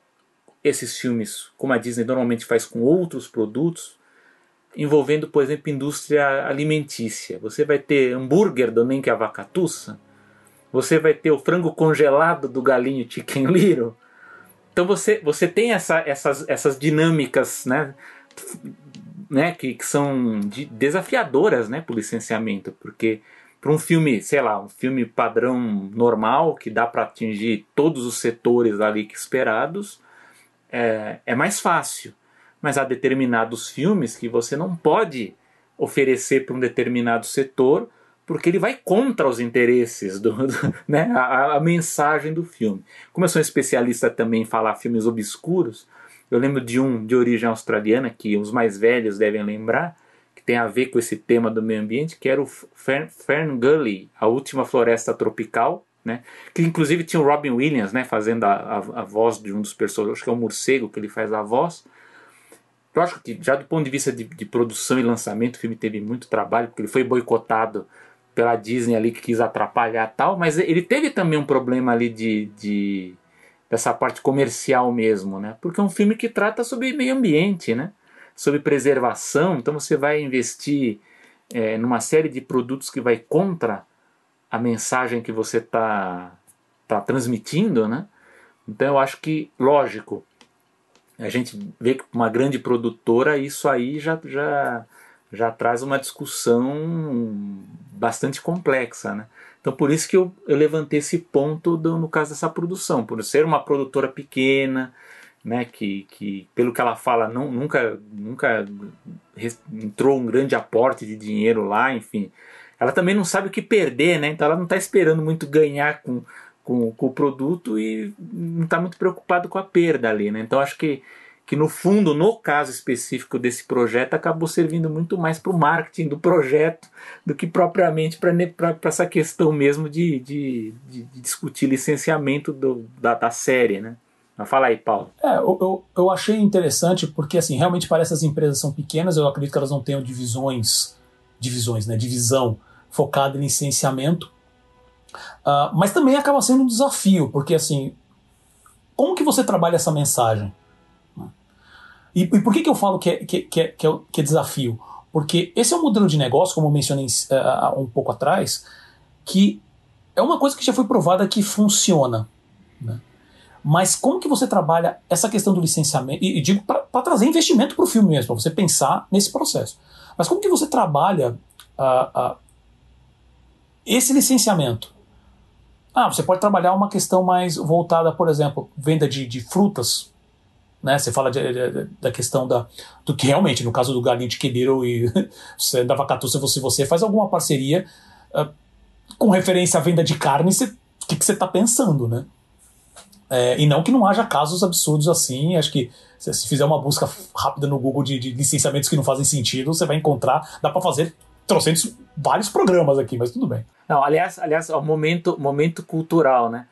esses filmes, como a Disney normalmente faz com outros produtos, envolvendo, por exemplo, indústria alimentícia. Você vai ter hambúrguer do Nem que a Vaca Tussa, você vai ter o frango congelado do galinho Chicken Little. Então você, você tem essa, essas, essas dinâmicas né, né, que, que são de, desafiadoras né, para o licenciamento, porque para um filme, sei lá, um filme padrão normal, que dá para atingir todos os setores ali que esperados, é, é mais fácil. Mas há determinados filmes que você não pode oferecer para um determinado setor, porque ele vai contra os interesses, do, do né, a, a, mensagem do filme. Como eu sou um especialista também em falar filmes obscuros, eu lembro de um de origem australiana, que os mais velhos devem lembrar, que tem a ver com esse tema do meio ambiente, que era o Fern, Fern Gully, a última floresta tropical, né? Que inclusive tinha o Robin Williams, né? Fazendo a, a, a voz de um dos personagens, acho que é o morcego que ele faz a voz. Eu acho que já do ponto de vista de, de produção e lançamento, o filme teve muito trabalho, porque ele foi boicotado pela Disney ali que quis atrapalhar tal, mas ele teve também um problema ali de, de dessa parte comercial mesmo, né? Porque é um filme que trata sobre meio ambiente, né? Sobre preservação, então você vai investir é, numa série de produtos que vai contra a mensagem que você está tá transmitindo, né? Então eu acho que, lógico, a gente vê que uma grande produtora isso aí já, já, já traz uma discussão bastante complexa, né? Então por isso que eu, eu levantei esse ponto do, no caso dessa produção, por ser uma produtora pequena, né, que, que pelo que ela fala não, nunca, nunca entrou um grande aporte de dinheiro lá, enfim, ela também não sabe o que perder, né? Então ela não está esperando muito ganhar com, com, com, o produto e não está muito preocupado com a perda ali, né? Então acho que, que no fundo, no caso específico desse projeto, acabou servindo muito mais para o marketing do projeto do que propriamente para essa questão mesmo de, de, de, discutir licenciamento do, da, da série, né? Mas fala aí, Paulo. É, eu, eu, eu achei interessante porque, assim, realmente parece que as empresas são pequenas, eu acredito que elas não tenham divisões, divisões, né, divisão focada em licenciamento. Uh, mas também acaba sendo um desafio, porque assim, como que você trabalha essa mensagem? E, e por que, que eu falo que é, que, que, é, que, é, que é desafio? Porque esse é um modelo de negócio, como eu mencionei uh, um pouco atrás, que é uma coisa que já foi provada que funciona. Né? Mas como que você trabalha essa questão do licenciamento? E, e digo para trazer investimento para o filme mesmo, para você pensar nesse processo. Mas como que você trabalha uh, uh, esse licenciamento. Ah, você pode trabalhar uma questão mais voltada, por exemplo, venda de, de frutas. Né? Você fala de, de, da questão da, do que realmente, no caso do de Quebeiro e da Vacatuça, você, você faz alguma parceria uh, com referência à venda de carne, o que, que você está pensando, né? É, e não que não haja casos absurdos assim. Acho que se, se fizer uma busca rápida no Google de, de, licenciamentos que não fazem sentido, você vai encontrar. Dá para fazer trocentos vários programas aqui, mas tudo bem. Não, aliás, aliás, o momento, momento cultural, né?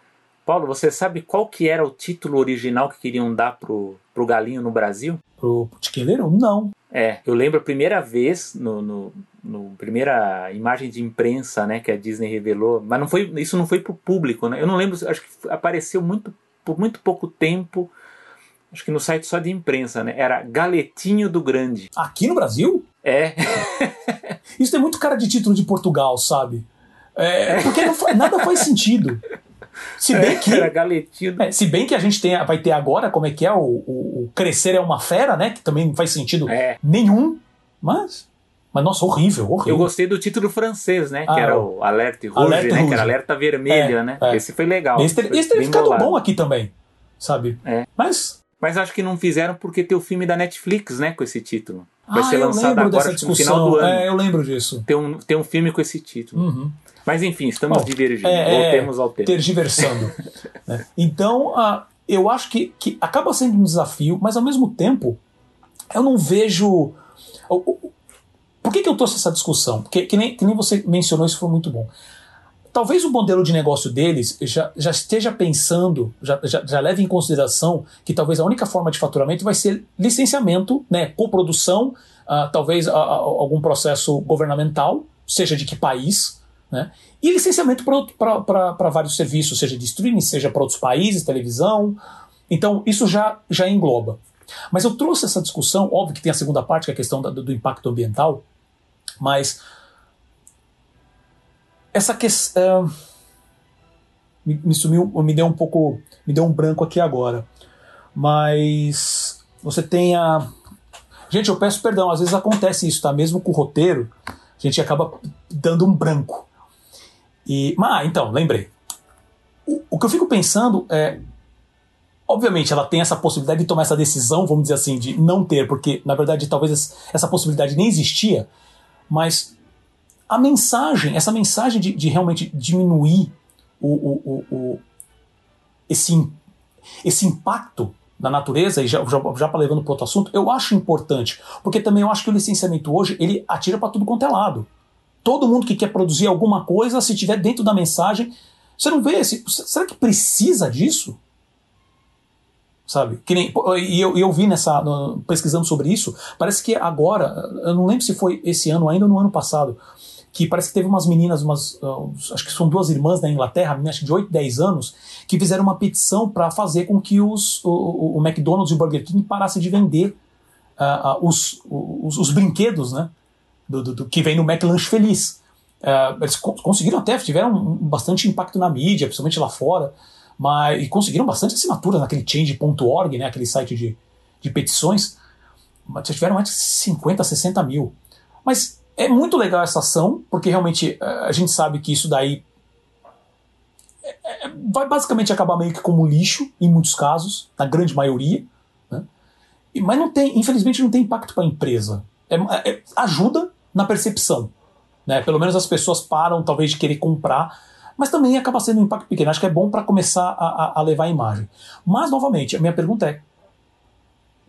Paulo, você sabe qual que era o título original que queriam dar pro, pro Galinho no Brasil? Pro Tiqueleiro? Não. É, eu lembro a primeira vez, no, no, no, primeira imagem de imprensa, né, que a Disney revelou, mas não foi, isso não foi pro público, né? Eu não lembro, acho que apareceu muito por muito pouco tempo, acho que no site só de imprensa, né? Era Galetinho do Grande. Aqui no Brasil? É. Isso tem muito cara de título de Portugal, sabe? É, porque faz, nada faz sentido. Se bem é, que. Era galetinho. É, se bem que a gente tem, vai ter agora, como é que é? O, o, o Crescer é uma Fera, né? Que também não faz sentido é. nenhum. Mas. Mas, nossa, horrível, horrível. Eu gostei do título francês, né? Ah, que era o Alerte Rouge, Alerte né? Rouge. Que era Alerta Vermelha, é, né? É. Esse foi legal. Esse, foi esse teria ficado bolado. bom aqui também, sabe? É. Mas. Mas acho que não fizeram porque tem o filme da Netflix, né? Com esse título. Vai ah, ser lançado agora no final do ano. É, eu lembro disso. Tem um, tem um filme com esse título. Uhum. Mas enfim, estamos Bom, divergindo. É, Voltemos ao tema. Tergiversando. né? Então, uh, eu acho que, que acaba sendo um desafio, mas ao mesmo tempo, eu não vejo. Por que, que eu trouxe essa discussão? Porque, que nem, que nem você mencionou, isso foi muito bom. Talvez o modelo de negócio deles já, já esteja pensando, já, já, já leve em consideração que talvez a única forma de faturamento vai ser licenciamento, né, coprodução, uh, talvez uh, algum processo governamental, seja de que país, né, e licenciamento para vários serviços, seja de streaming, seja para outros países, televisão. Então, isso já, já engloba. Mas eu trouxe essa discussão, óbvio que tem a segunda parte, que é a questão do, do impacto ambiental, mas essa questão. Uh, me, me, sumiu, me deu um pouco. Me deu um branco aqui agora. Mas você tem a. Gente, eu peço perdão, às vezes acontece isso, tá? Mesmo com o roteiro, a gente acaba dando um branco. E, ah, então, lembrei. O, o que eu fico pensando é. Obviamente, ela tem essa possibilidade de tomar essa decisão, vamos dizer assim, de não ter, porque na verdade talvez essa possibilidade nem existia, mas a mensagem, essa mensagem de, de realmente diminuir o, o, o, esse, esse impacto na natureza, e já, já, já levando para outro assunto, eu acho importante, porque também eu acho que o licenciamento hoje ele atira para tudo quanto é lado. Todo mundo que quer produzir alguma coisa, se tiver dentro da mensagem, você não vê, se, será que precisa disso? Sabe? Que nem, e eu, eu vi nessa. pesquisando sobre isso, parece que agora, eu não lembro se foi esse ano ainda ou no ano passado, que parece que teve umas meninas, umas, uh, acho que são duas irmãs da Inglaterra, meninas de 8, 10 anos, que fizeram uma petição para fazer com que os, o, o, McDonald's e o Burger King parassem de vender uh, uh, os, os, os, brinquedos, né? Do, do, do, que vem no McLanche Feliz. eles co conseguiram até, tiveram bastante impacto na mídia, principalmente lá fora, mas, e conseguiram bastante assinaturas naquele change.org, né? Aquele site de, de petições. Mas tiveram mais de 50, 60 mil. Mas é muito legal essa ação, porque realmente eh, a gente sabe que isso daí é, é, vai basicamente acabar meio que como lixo, em muitos casos, na grande maioria. Né? Mas não tem, infelizmente, não tem impacto para a empresa. É, é, ajuda na percepção. Né? Pelo menos as pessoas param, talvez, de querer comprar, mas também acaba sendo um impacto pequeno. Acho que é bom para começar a, a, levar a imagem. Mas, novamente, a minha pergunta é: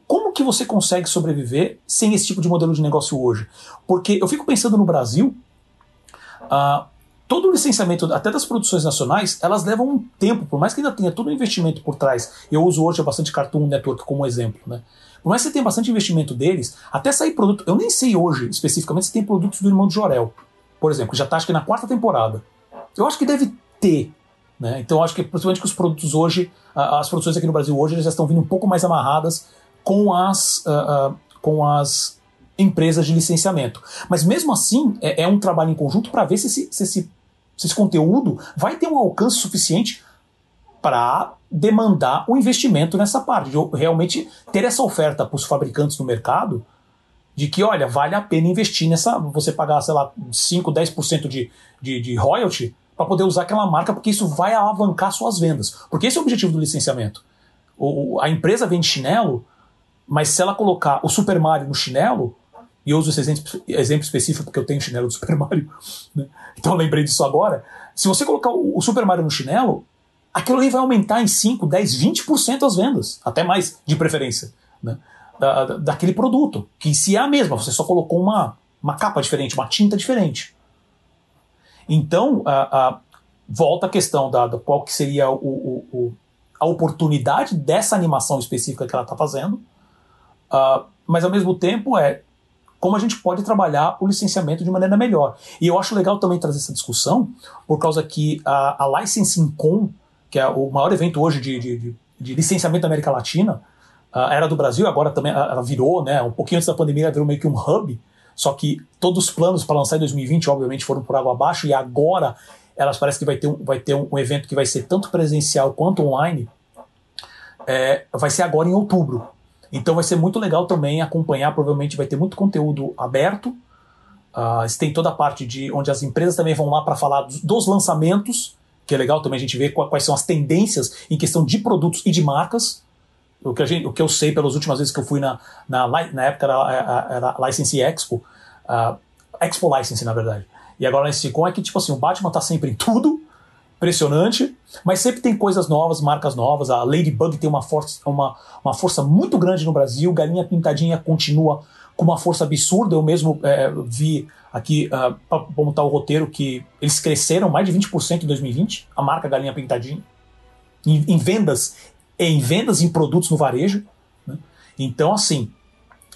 como que você consegue sobreviver sem esse tipo de modelo de negócio hoje? Porque eu fico pensando no Brasil, uh, todo o licenciamento, até das produções nacionais, elas levam um tempo, por mais que ainda tenha todo o investimento por trás. Eu uso hoje bastante Cartoon Network como exemplo, né? Por mais que você tenha bastante investimento deles, até sair produto. Eu nem sei hoje, especificamente, se tem produtos do irmão de Jorel, por exemplo, já está acho que na quarta temporada. Eu acho que deve ter. Né? Então acho que principalmente que os produtos hoje, as produções aqui no Brasil hoje já estão vindo um pouco mais amarradas com as, uh, uh, com as empresas de licenciamento. Mas mesmo assim, é, é um trabalho em conjunto para ver se esse, se, esse, se esse conteúdo vai ter um alcance suficiente para demandar o investimento nessa parte, de realmente ter essa oferta para os fabricantes no mercado de que, olha, vale a pena investir nessa, você pagar, sei lá, 5, 10% de, de, de royalty para poder usar aquela marca, porque isso vai alavancar suas vendas. Porque esse é o objetivo do licenciamento. O, a empresa vende chinelo mas se ela colocar o Super Mario no chinelo, e eu uso esse exemplo, específico porque eu tenho chinelo do Super Mario, né? então lembrei disso agora. Se você colocar o, o Super Mario no chinelo, aquilo ali vai aumentar em 5, 10, 20% as vendas, até mais, de preferência, né? da, da, daquele produto, que se é a mesma, você só colocou uma, uma capa diferente, uma tinta diferente. Então, a, a, volta a questão da, da qual que seria o, o, o, a oportunidade dessa animação específica que ela está fazendo, Uh, mas ao mesmo tempo é como a gente pode trabalhar o licenciamento de maneira melhor. E eu acho legal também trazer essa discussão, por causa que a, a Licensing Con, que é o maior evento hoje de, de, de, licenciamento da América Latina, uh, era do Brasil, agora também ela virou, né, um pouquinho antes da pandemia, ela virou meio que um hub, só que todos os planos para lançar em 2020, obviamente, foram por água abaixo, e agora elas parece que vai ter um, vai ter um evento que vai ser tanto presencial quanto online, é, vai ser agora em outubro. Então vai ser muito legal também acompanhar, provavelmente vai ter muito conteúdo aberto. Uh, tem toda a parte de onde as empresas também vão lá para falar dos, dos, lançamentos, que é legal também a gente ver quais são as tendências em questão de produtos e de marcas. O que, a gente, o que eu sei pelas últimas vezes que eu fui na, na, na época era, era a License Expo, uh, Expo License na verdade. E agora na SCCON é que tipo assim, o Batman tá sempre em tudo, impressionante, mas sempre tem coisas novas, marcas novas. A Ladybug tem uma força, uma, uma força muito grande no Brasil. Galinha Pintadinha continua com uma força absurda. Eu mesmo é, vi aqui, uh, ah, para montar o roteiro, que eles cresceram mais de 20% em 2020, a marca Galinha Pintadinha, em, em vendas, em vendas em produtos no varejo. Né? Então, assim,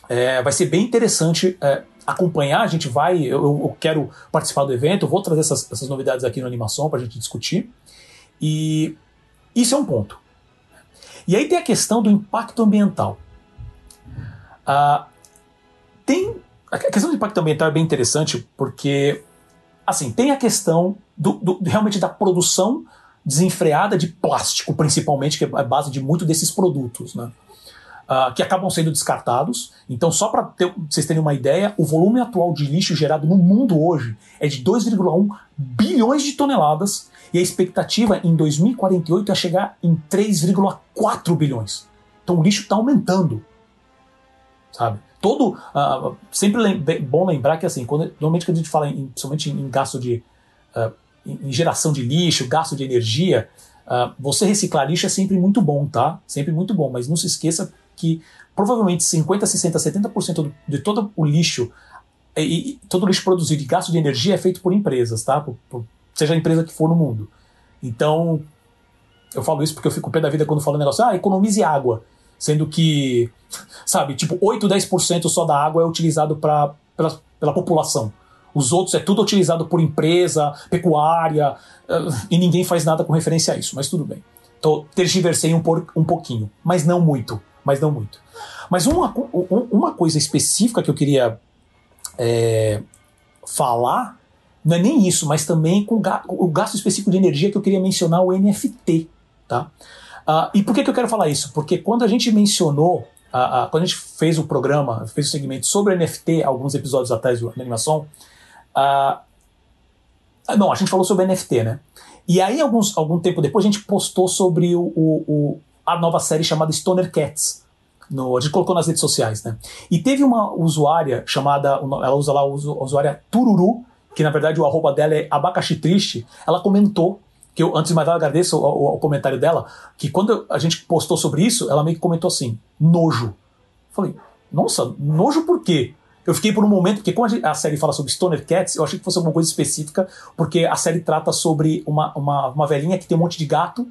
é, vai ser bem interessante é, acompanhar, a gente vai, eu, eu quero participar do evento, vou trazer essas, essas novidades aqui no Animação para a gente discutir. E isso é um ponto. E aí tem a questão do impacto ambiental. Ah, tem a questão do impacto ambiental é bem interessante porque assim tem a questão do, do, realmente da produção desenfreada de plástico, principalmente que é a base de muito desses produtos, né? uh, que acabam sendo descartados. Então, só para vocês terem uma ideia, o volume atual de lixo gerado no mundo hoje é de 2,1 bilhões de toneladas e a expectativa em 2048 é chegar em 3,4 bilhões. Então, o lixo está aumentando, sabe? Todo, uh, sempre lem bom lembrar que assim, quando, normalmente quando a gente fala em, principalmente em, gasto de uh, em geração de lixo, gasto de energia, Uh, você reciclar lixo é sempre muito bom, tá? Sempre muito bom, mas não se esqueça que provavelmente 50, 60, 70% do, de todo o lixo e, e, todo o lixo produzido e gasto de energia é feito por empresas, tá? Por, por, seja a empresa que for no mundo. Então, eu falo isso porque eu fico pé da vida quando falo um negócio, ah, economize água. Sendo que, sabe, tipo, 8, 10% só da água é utilizado pra, pela, pela população. Os outros é tudo utilizado por empresa, pecuária, uh, e ninguém faz nada com referência a isso, mas tudo bem. Então, tergiversei um, por, um pouquinho, mas não muito. Mas não muito. Mas uma, uma coisa específica que eu queria é, falar, não é nem isso, mas também com o gasto específico de energia que eu queria mencionar, o NFT. Tá? Uh, e por que, que eu quero falar isso? Porque quando a gente mencionou, uh, uh, quando a gente fez o programa, fez o segmento sobre NFT, alguns episódios atrás da animação, Uh, não, a gente falou sobre NFT, né? E aí, alguns, algum tempo depois, a gente postou sobre o, o, o a nova série chamada Stoner Cats. No, a gente colocou nas redes sociais, né? E teve uma usuária chamada, ela usa lá a usuária Tururu, que na verdade o arroba dela é abacaxi triste. Ela comentou, que eu antes de mais nada agradeço o, o, comentário dela, que quando a gente postou sobre isso, ela meio que comentou assim: nojo. Falei, nossa, nojo por quê? Eu fiquei por um momento, porque como a série fala sobre Stoner Cats, eu achei que fosse alguma coisa específica, porque a série trata sobre uma, uma, uma velhinha que tem um monte de gato,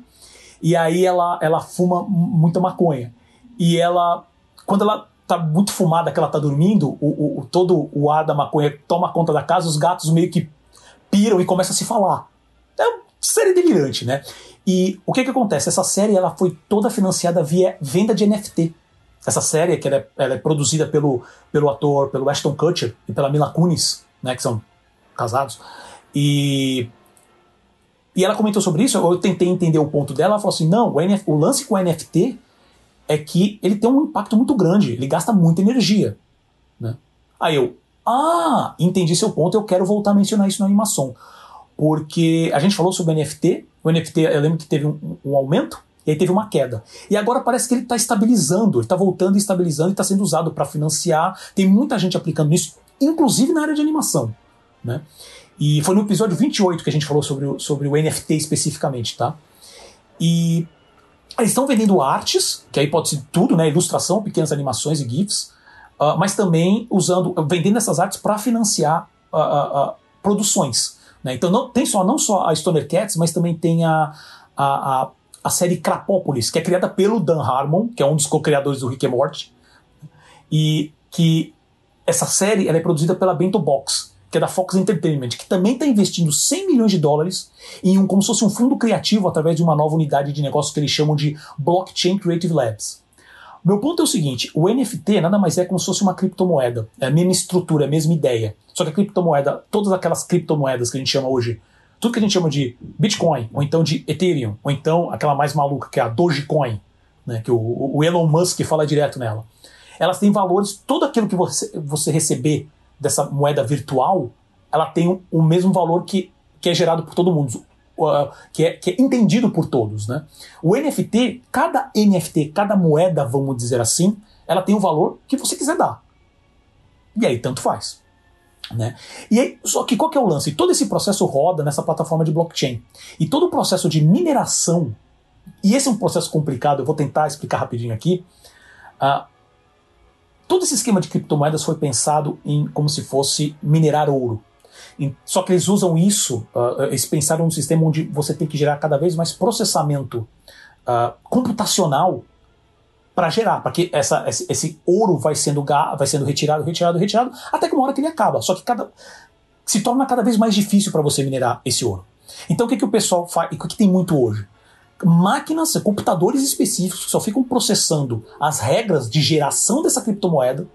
e aí ela, ela fuma muita maconha. E ela, quando ela tá muito fumada, que ela tá dormindo, o, o, todo o ar da maconha toma conta da casa, os gatos meio que piram e começam a se falar. É série delirante, né? E o que que acontece? Essa série ela foi toda financiada via venda de NFT. Essa série, que ela é, ela é, produzida pelo, pelo ator, pelo Ashton Kutcher e pela Mila Kunis, né, que são casados. E, e ela comentou sobre isso, eu tentei entender o ponto dela, ela falou assim, não, o, NF, o lance com o NFT é que ele tem um impacto muito grande, ele gasta muita energia. Né? Aí eu, ah, entendi seu ponto, eu quero voltar a mencionar isso na animação. Porque a gente falou sobre o NFT, o NFT eu lembro que teve um, um aumento, e aí teve uma queda. E agora parece que ele está estabilizando, ele está voltando e estabilizando e está sendo usado para financiar. Tem muita gente aplicando isso, inclusive na área de animação. Né? E foi no episódio 28 que a gente falou sobre o, sobre o NFT especificamente, tá? E eles estão vendendo artes, que aí pode ser tudo, né? Ilustração, pequenas animações e GIFs, uh, mas também usando, vendendo essas artes para financiar uh, uh, produções. Né? Então não, tem só não só a Stoner Cats, mas também tem a, a, a a série Crapópolis, que é criada pelo Dan Harmon, que é um dos co-criadores do Rick and Morty, e que essa série é produzida pela Bento Box, que é da Fox Entertainment, que também está investindo 100 milhões de dólares em um, como se fosse um fundo criativo através de uma nova unidade de negócio que eles chamam de Blockchain Creative Labs. Meu ponto é o seguinte: o NFT nada mais é como se fosse uma criptomoeda. É a mesma estrutura, a mesma ideia. Só que a criptomoeda, todas aquelas criptomoedas que a gente chama hoje tudo que a gente chama de Bitcoin, ou então de Ethereum, ou então aquela mais maluca que é a Dogecoin, né, que o, o Elon Musk fala direto nela. Elas têm valores, tudo aquilo que você, você receber dessa moeda virtual, ela tem o, o mesmo valor que, que é gerado por todo mundo, que, é, que é entendido por todos. Né? O NFT, cada NFT, cada moeda, vamos dizer assim, ela tem o valor que você quiser dar. E aí, tanto faz. Né? E aí, só que qual que é o lance? Todo esse processo roda nessa plataforma de blockchain. E todo o processo de mineração, e esse é um processo complicado, eu vou tentar explicar rapidinho aqui. Uh, todo esse esquema de criptomoedas foi pensado em como se fosse minerar ouro. Só que eles usam isso, uh, eles pensaram num sistema onde você tem que gerar cada vez mais processamento uh, computacional para gerar, porque essa, esse, esse, ouro vai sendo, vai sendo retirado, retirado, retirado, até que uma hora que ele acaba. Só que cada, se torna cada vez mais difícil para você minerar esse ouro. Então o que, que o pessoal faz? O que tem muito hoje? Máquinas, computadores específicos que só ficam processando as regras de geração dessa criptomoeda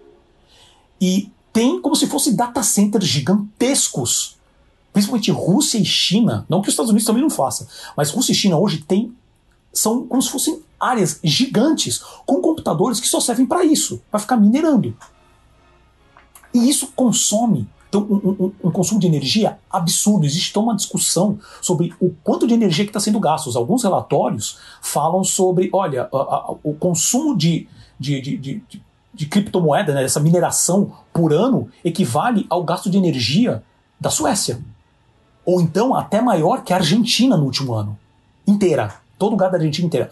e tem como se fossem data centers gigantescos, principalmente Rússia e China, não que os Estados Unidos também não façam, mas Rússia e China hoje tem são como se fossem áreas gigantes com computadores que só servem para isso, para ficar minerando. E isso consome então, um, um, um, consumo de energia absurdo. Existe toda uma discussão sobre o quanto de energia que está sendo gasto. Alguns relatórios falam sobre, olha, a, a, o consumo de, de, de, de, de criptomoeda, né, essa mineração por ano, equivale ao gasto de energia da Suécia. Ou então até maior que a Argentina no último ano. Inteira. Todo lugar da Argentina inteira.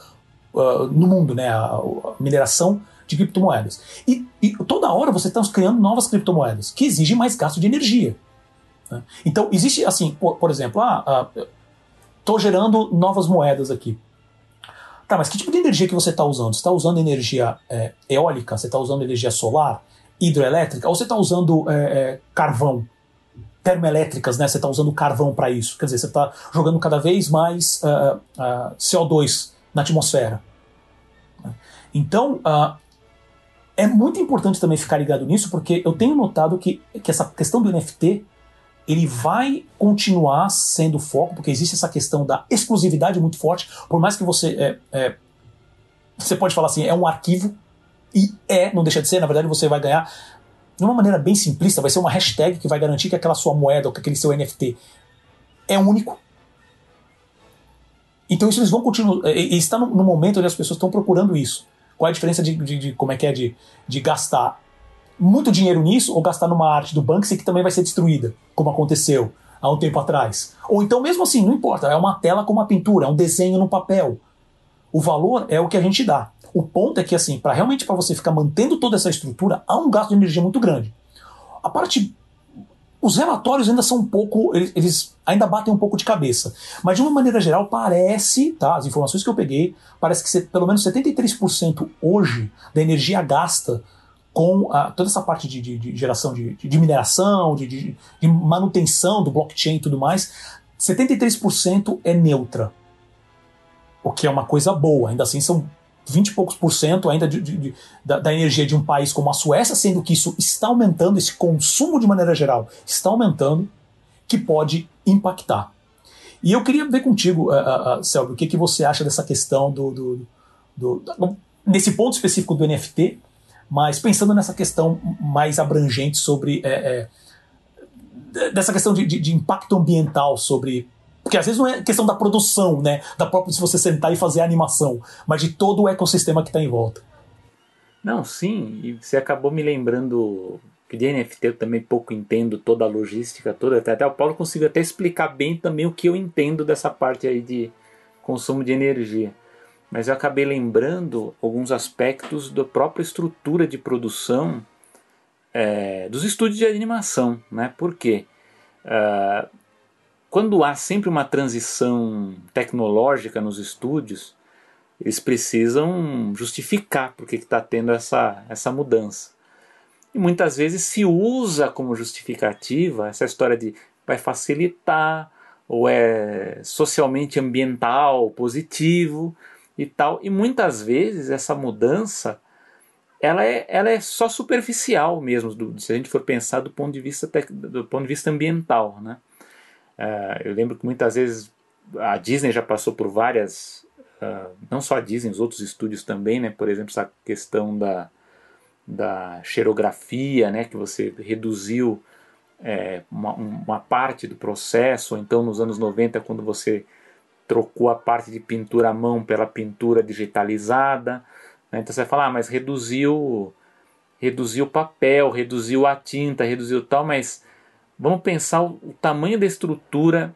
Uh, no mundo, né? A, a mineração de criptomoedas. E, e toda hora você está criando novas criptomoedas que exigem mais gasto de energia. Né? Então, existe assim, por, por exemplo, ah, estou ah, gerando novas moedas aqui. Tá, mas que tipo de energia que você está usando? Você está usando energia é, eólica? Você está usando energia solar? Hidroelétrica? Ou você está usando é, é, carvão? Termoelétricas, né? Você está usando carvão para isso. Quer dizer, você está jogando cada vez mais uh, uh, CO2 na atmosfera. Então, uh, é muito importante também ficar ligado nisso, porque eu tenho notado que, que essa questão do NFT ele vai continuar sendo foco, porque existe essa questão da exclusividade muito forte, por mais que você. É, é, você pode falar assim, é um arquivo, e é, não deixa de ser, na verdade você vai ganhar. De uma maneira bem simplista, vai ser uma hashtag que vai garantir que aquela sua moeda ou que aquele seu NFT é único. Então isso eles vão continuar. E está no, no momento onde as pessoas estão procurando isso. Qual é a diferença de, de, de como é que é de, de gastar muito dinheiro nisso ou gastar numa arte do Banksy que também vai ser destruída, como aconteceu há um tempo atrás. Ou então, mesmo assim, não importa, é uma tela com uma pintura, é um desenho no papel. O valor é o que a gente dá. O ponto é que, assim, para realmente para você ficar mantendo toda essa estrutura, há um gasto de energia muito grande. A parte os relatórios ainda são um pouco. Eles, eles, ainda batem um pouco de cabeça. Mas de uma maneira geral, parece, tá? As informações que eu peguei, parece que pelo menos 73% hoje da energia gasta com a, toda essa parte de, de, de geração de, de mineração, de, manutenção do blockchain e tudo mais, 73% é neutra. O que é uma coisa boa. Ainda assim, são 20 e poucos por cento ainda da, da, energia de um país como a Suécia, sendo que isso está aumentando, esse consumo de maneira geral está aumentando, que pode impactar. E eu queria ver contigo, uh, uh, Selby, o que, que você acha dessa questão do, do, do, do, nesse ponto específico do NFT, mas pensando nessa questão mais abrangente sobre é, é, dessa questão de, de, de impacto ambiental sobre porque às vezes não é questão da produção, né? Da própria se você sentar e fazer a animação, mas de todo o ecossistema que está em volta. Não, sim, e você acabou me lembrando que de NFT eu também pouco entendo toda a logística toda, até, até o Paulo consigo até explicar bem também o que eu entendo dessa parte aí de consumo de energia. Mas eu acabei lembrando alguns aspectos da própria estrutura de produção é, dos estúdios de animação, né? Por quê? Uh, quando há sempre uma transição tecnológica nos estúdios, eles precisam justificar por que está tendo essa, essa mudança. E muitas vezes se usa como justificativa essa história de vai facilitar, ou é socialmente ambiental, positivo e tal. E muitas vezes essa mudança ela é, ela é só superficial mesmo, do, se a gente for pensar do ponto de vista, do ponto de vista ambiental. Né? Uh, eu lembro que muitas vezes a Disney já passou por várias, uh, não só a Disney, os outros estúdios também, né? Por exemplo, essa questão da, da xerografia, né? Que você reduziu é, uma, uma, parte do processo, ou então nos anos 90, quando você trocou a parte de pintura à mão pela pintura digitalizada. Né? Então você vai falar, ah, mas reduziu, reduziu o papel, reduziu a tinta, reduziu tal, mas Vamos pensar o, tamanho da estrutura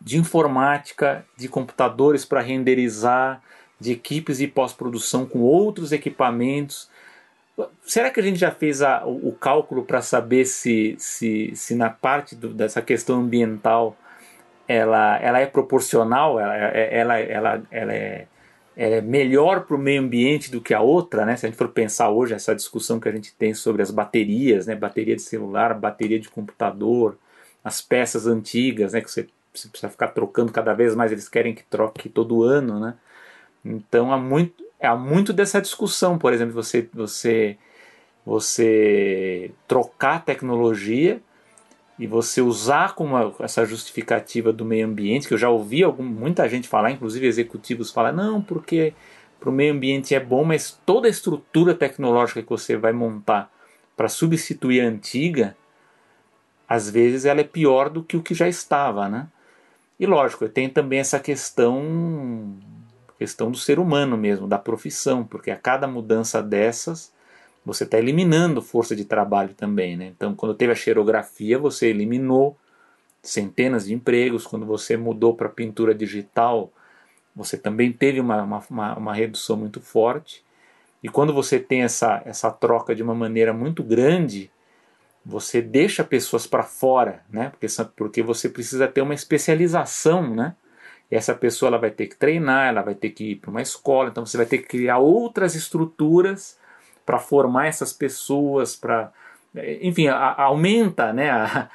de informática, de computadores para renderizar, de equipes de pós-produção com outros equipamentos. Será que a gente já fez a, o, o, cálculo para saber se, se, se na parte do, dessa questão ambiental ela, ela é proporcional, ela, ela, ela, ela é é melhor para o meio ambiente do que a outra, né? Se a gente for pensar hoje essa discussão que a gente tem sobre as baterias, né? Bateria de celular, bateria de computador, as peças antigas, né? Que você, você precisa ficar trocando cada vez mais, eles querem que troque todo ano, né? Então há muito, há muito dessa discussão, por exemplo, você, você, você trocar tecnologia e você usar como essa justificativa do meio ambiente, que eu já ouvi algum, muita gente falar, inclusive executivos falar, não, porque para o meio ambiente é bom, mas toda a estrutura tecnológica que você vai montar para substituir a antiga, às vezes ela é pior do que o que já estava, né? E lógico, tem também essa questão questão do ser humano mesmo, da profissão, porque a cada mudança dessas você está eliminando força de trabalho também, né? Então, quando teve a xerografia, você eliminou centenas de empregos. Quando você mudou para pintura digital, você também teve uma, uma, uma, redução muito forte. E quando você tem essa, essa troca de uma maneira muito grande, você deixa pessoas para fora, né? Porque, porque você precisa ter uma especialização, né? E essa pessoa ela vai ter que treinar, ela vai ter que ir para uma escola, então você vai ter que criar outras estruturas para formar essas pessoas, para enfim, a, a, aumenta, né? A,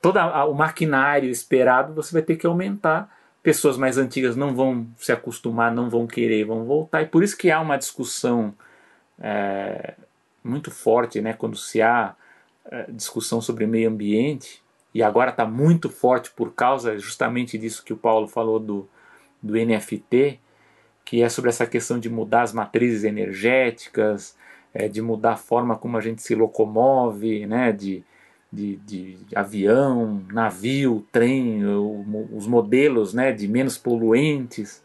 todo o maquinário esperado você vai ter que aumentar. Pessoas mais antigas não vão se acostumar, não vão querer, vão voltar. E por isso que há uma discussão é, muito forte, né? Quando se há é, discussão sobre meio ambiente, e agora está muito forte por causa justamente disso que o Paulo falou do, do NFT, que é sobre essa questão de mudar as matrizes energéticas, é, de mudar a forma como a gente se locomove, né, de, de, de avião, navio, trem, o, os modelos né, de menos poluentes,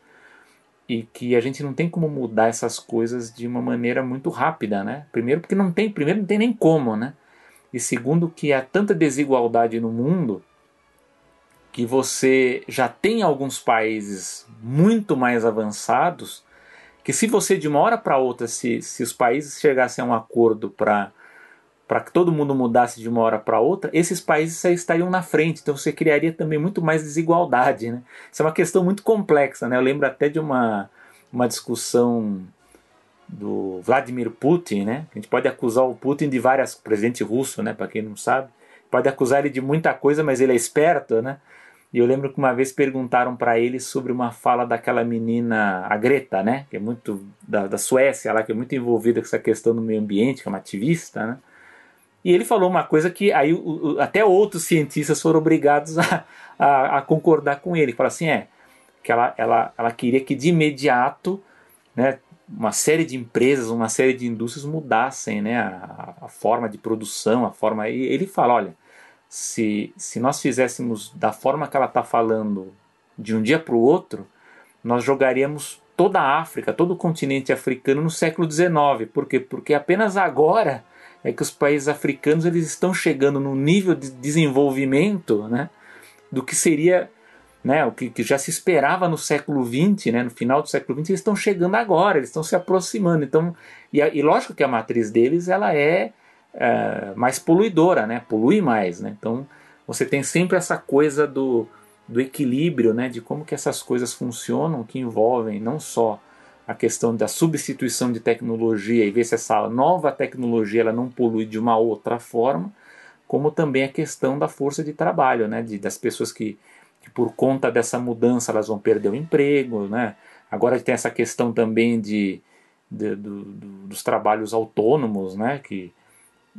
e que a gente não tem como mudar essas coisas de uma maneira muito rápida, né? Primeiro porque não tem, primeiro não tem nem como, né? E segundo que há tanta desigualdade no mundo que você já tem alguns países muito mais avançados que se você de uma hora para outra, se, se os países chegassem a um acordo para para que todo mundo mudasse de uma hora para outra, esses países estariam na frente. Então você criaria também muito mais desigualdade. Né? Isso é uma questão muito complexa. Né? Eu lembro até de uma, uma discussão do Vladimir Putin, né? A gente pode acusar o Putin de várias, presidente russo, né? Para quem não sabe, pode acusar ele de muita coisa, mas ele é esperto, né? E eu lembro que uma vez perguntaram para ele sobre uma fala daquela menina, a Greta, né? Que é muito da, da Suécia, lá que é muito envolvida com essa questão do meio ambiente, que é uma ativista, né? E ele falou uma coisa que aí o, o, até outros cientistas foram obrigados a, a, a concordar com ele. Fala assim, é que ela, ela, ela queria que de imediato, né? uma série de empresas, uma série de indústrias mudassem né, a, a forma de produção, a forma. E ele fala: olha, se, se nós fizéssemos da forma que ela está falando de um dia para o outro, nós jogaríamos toda a África, todo o continente africano no século XIX. Por quê? Porque apenas agora é que os países africanos eles estão chegando no nível de desenvolvimento né, do que seria né, o que, que, já se esperava no século XX, né, no final do século XX, eles estão chegando agora, eles estão se aproximando. Então, e, e lógico que a matriz deles ela é, é, mais poluidora, né, polui mais. Né, então, você tem sempre essa coisa do, do equilíbrio, né, de como que essas coisas funcionam, que envolvem não só a questão da substituição de tecnologia e ver se essa nova tecnologia ela não polui de uma outra forma, como também a questão da força de trabalho, né, de, das pessoas que que por conta dessa mudança elas vão perder o emprego, né? Agora tem essa questão também de, de do, do, dos trabalhos autônomos, né? Que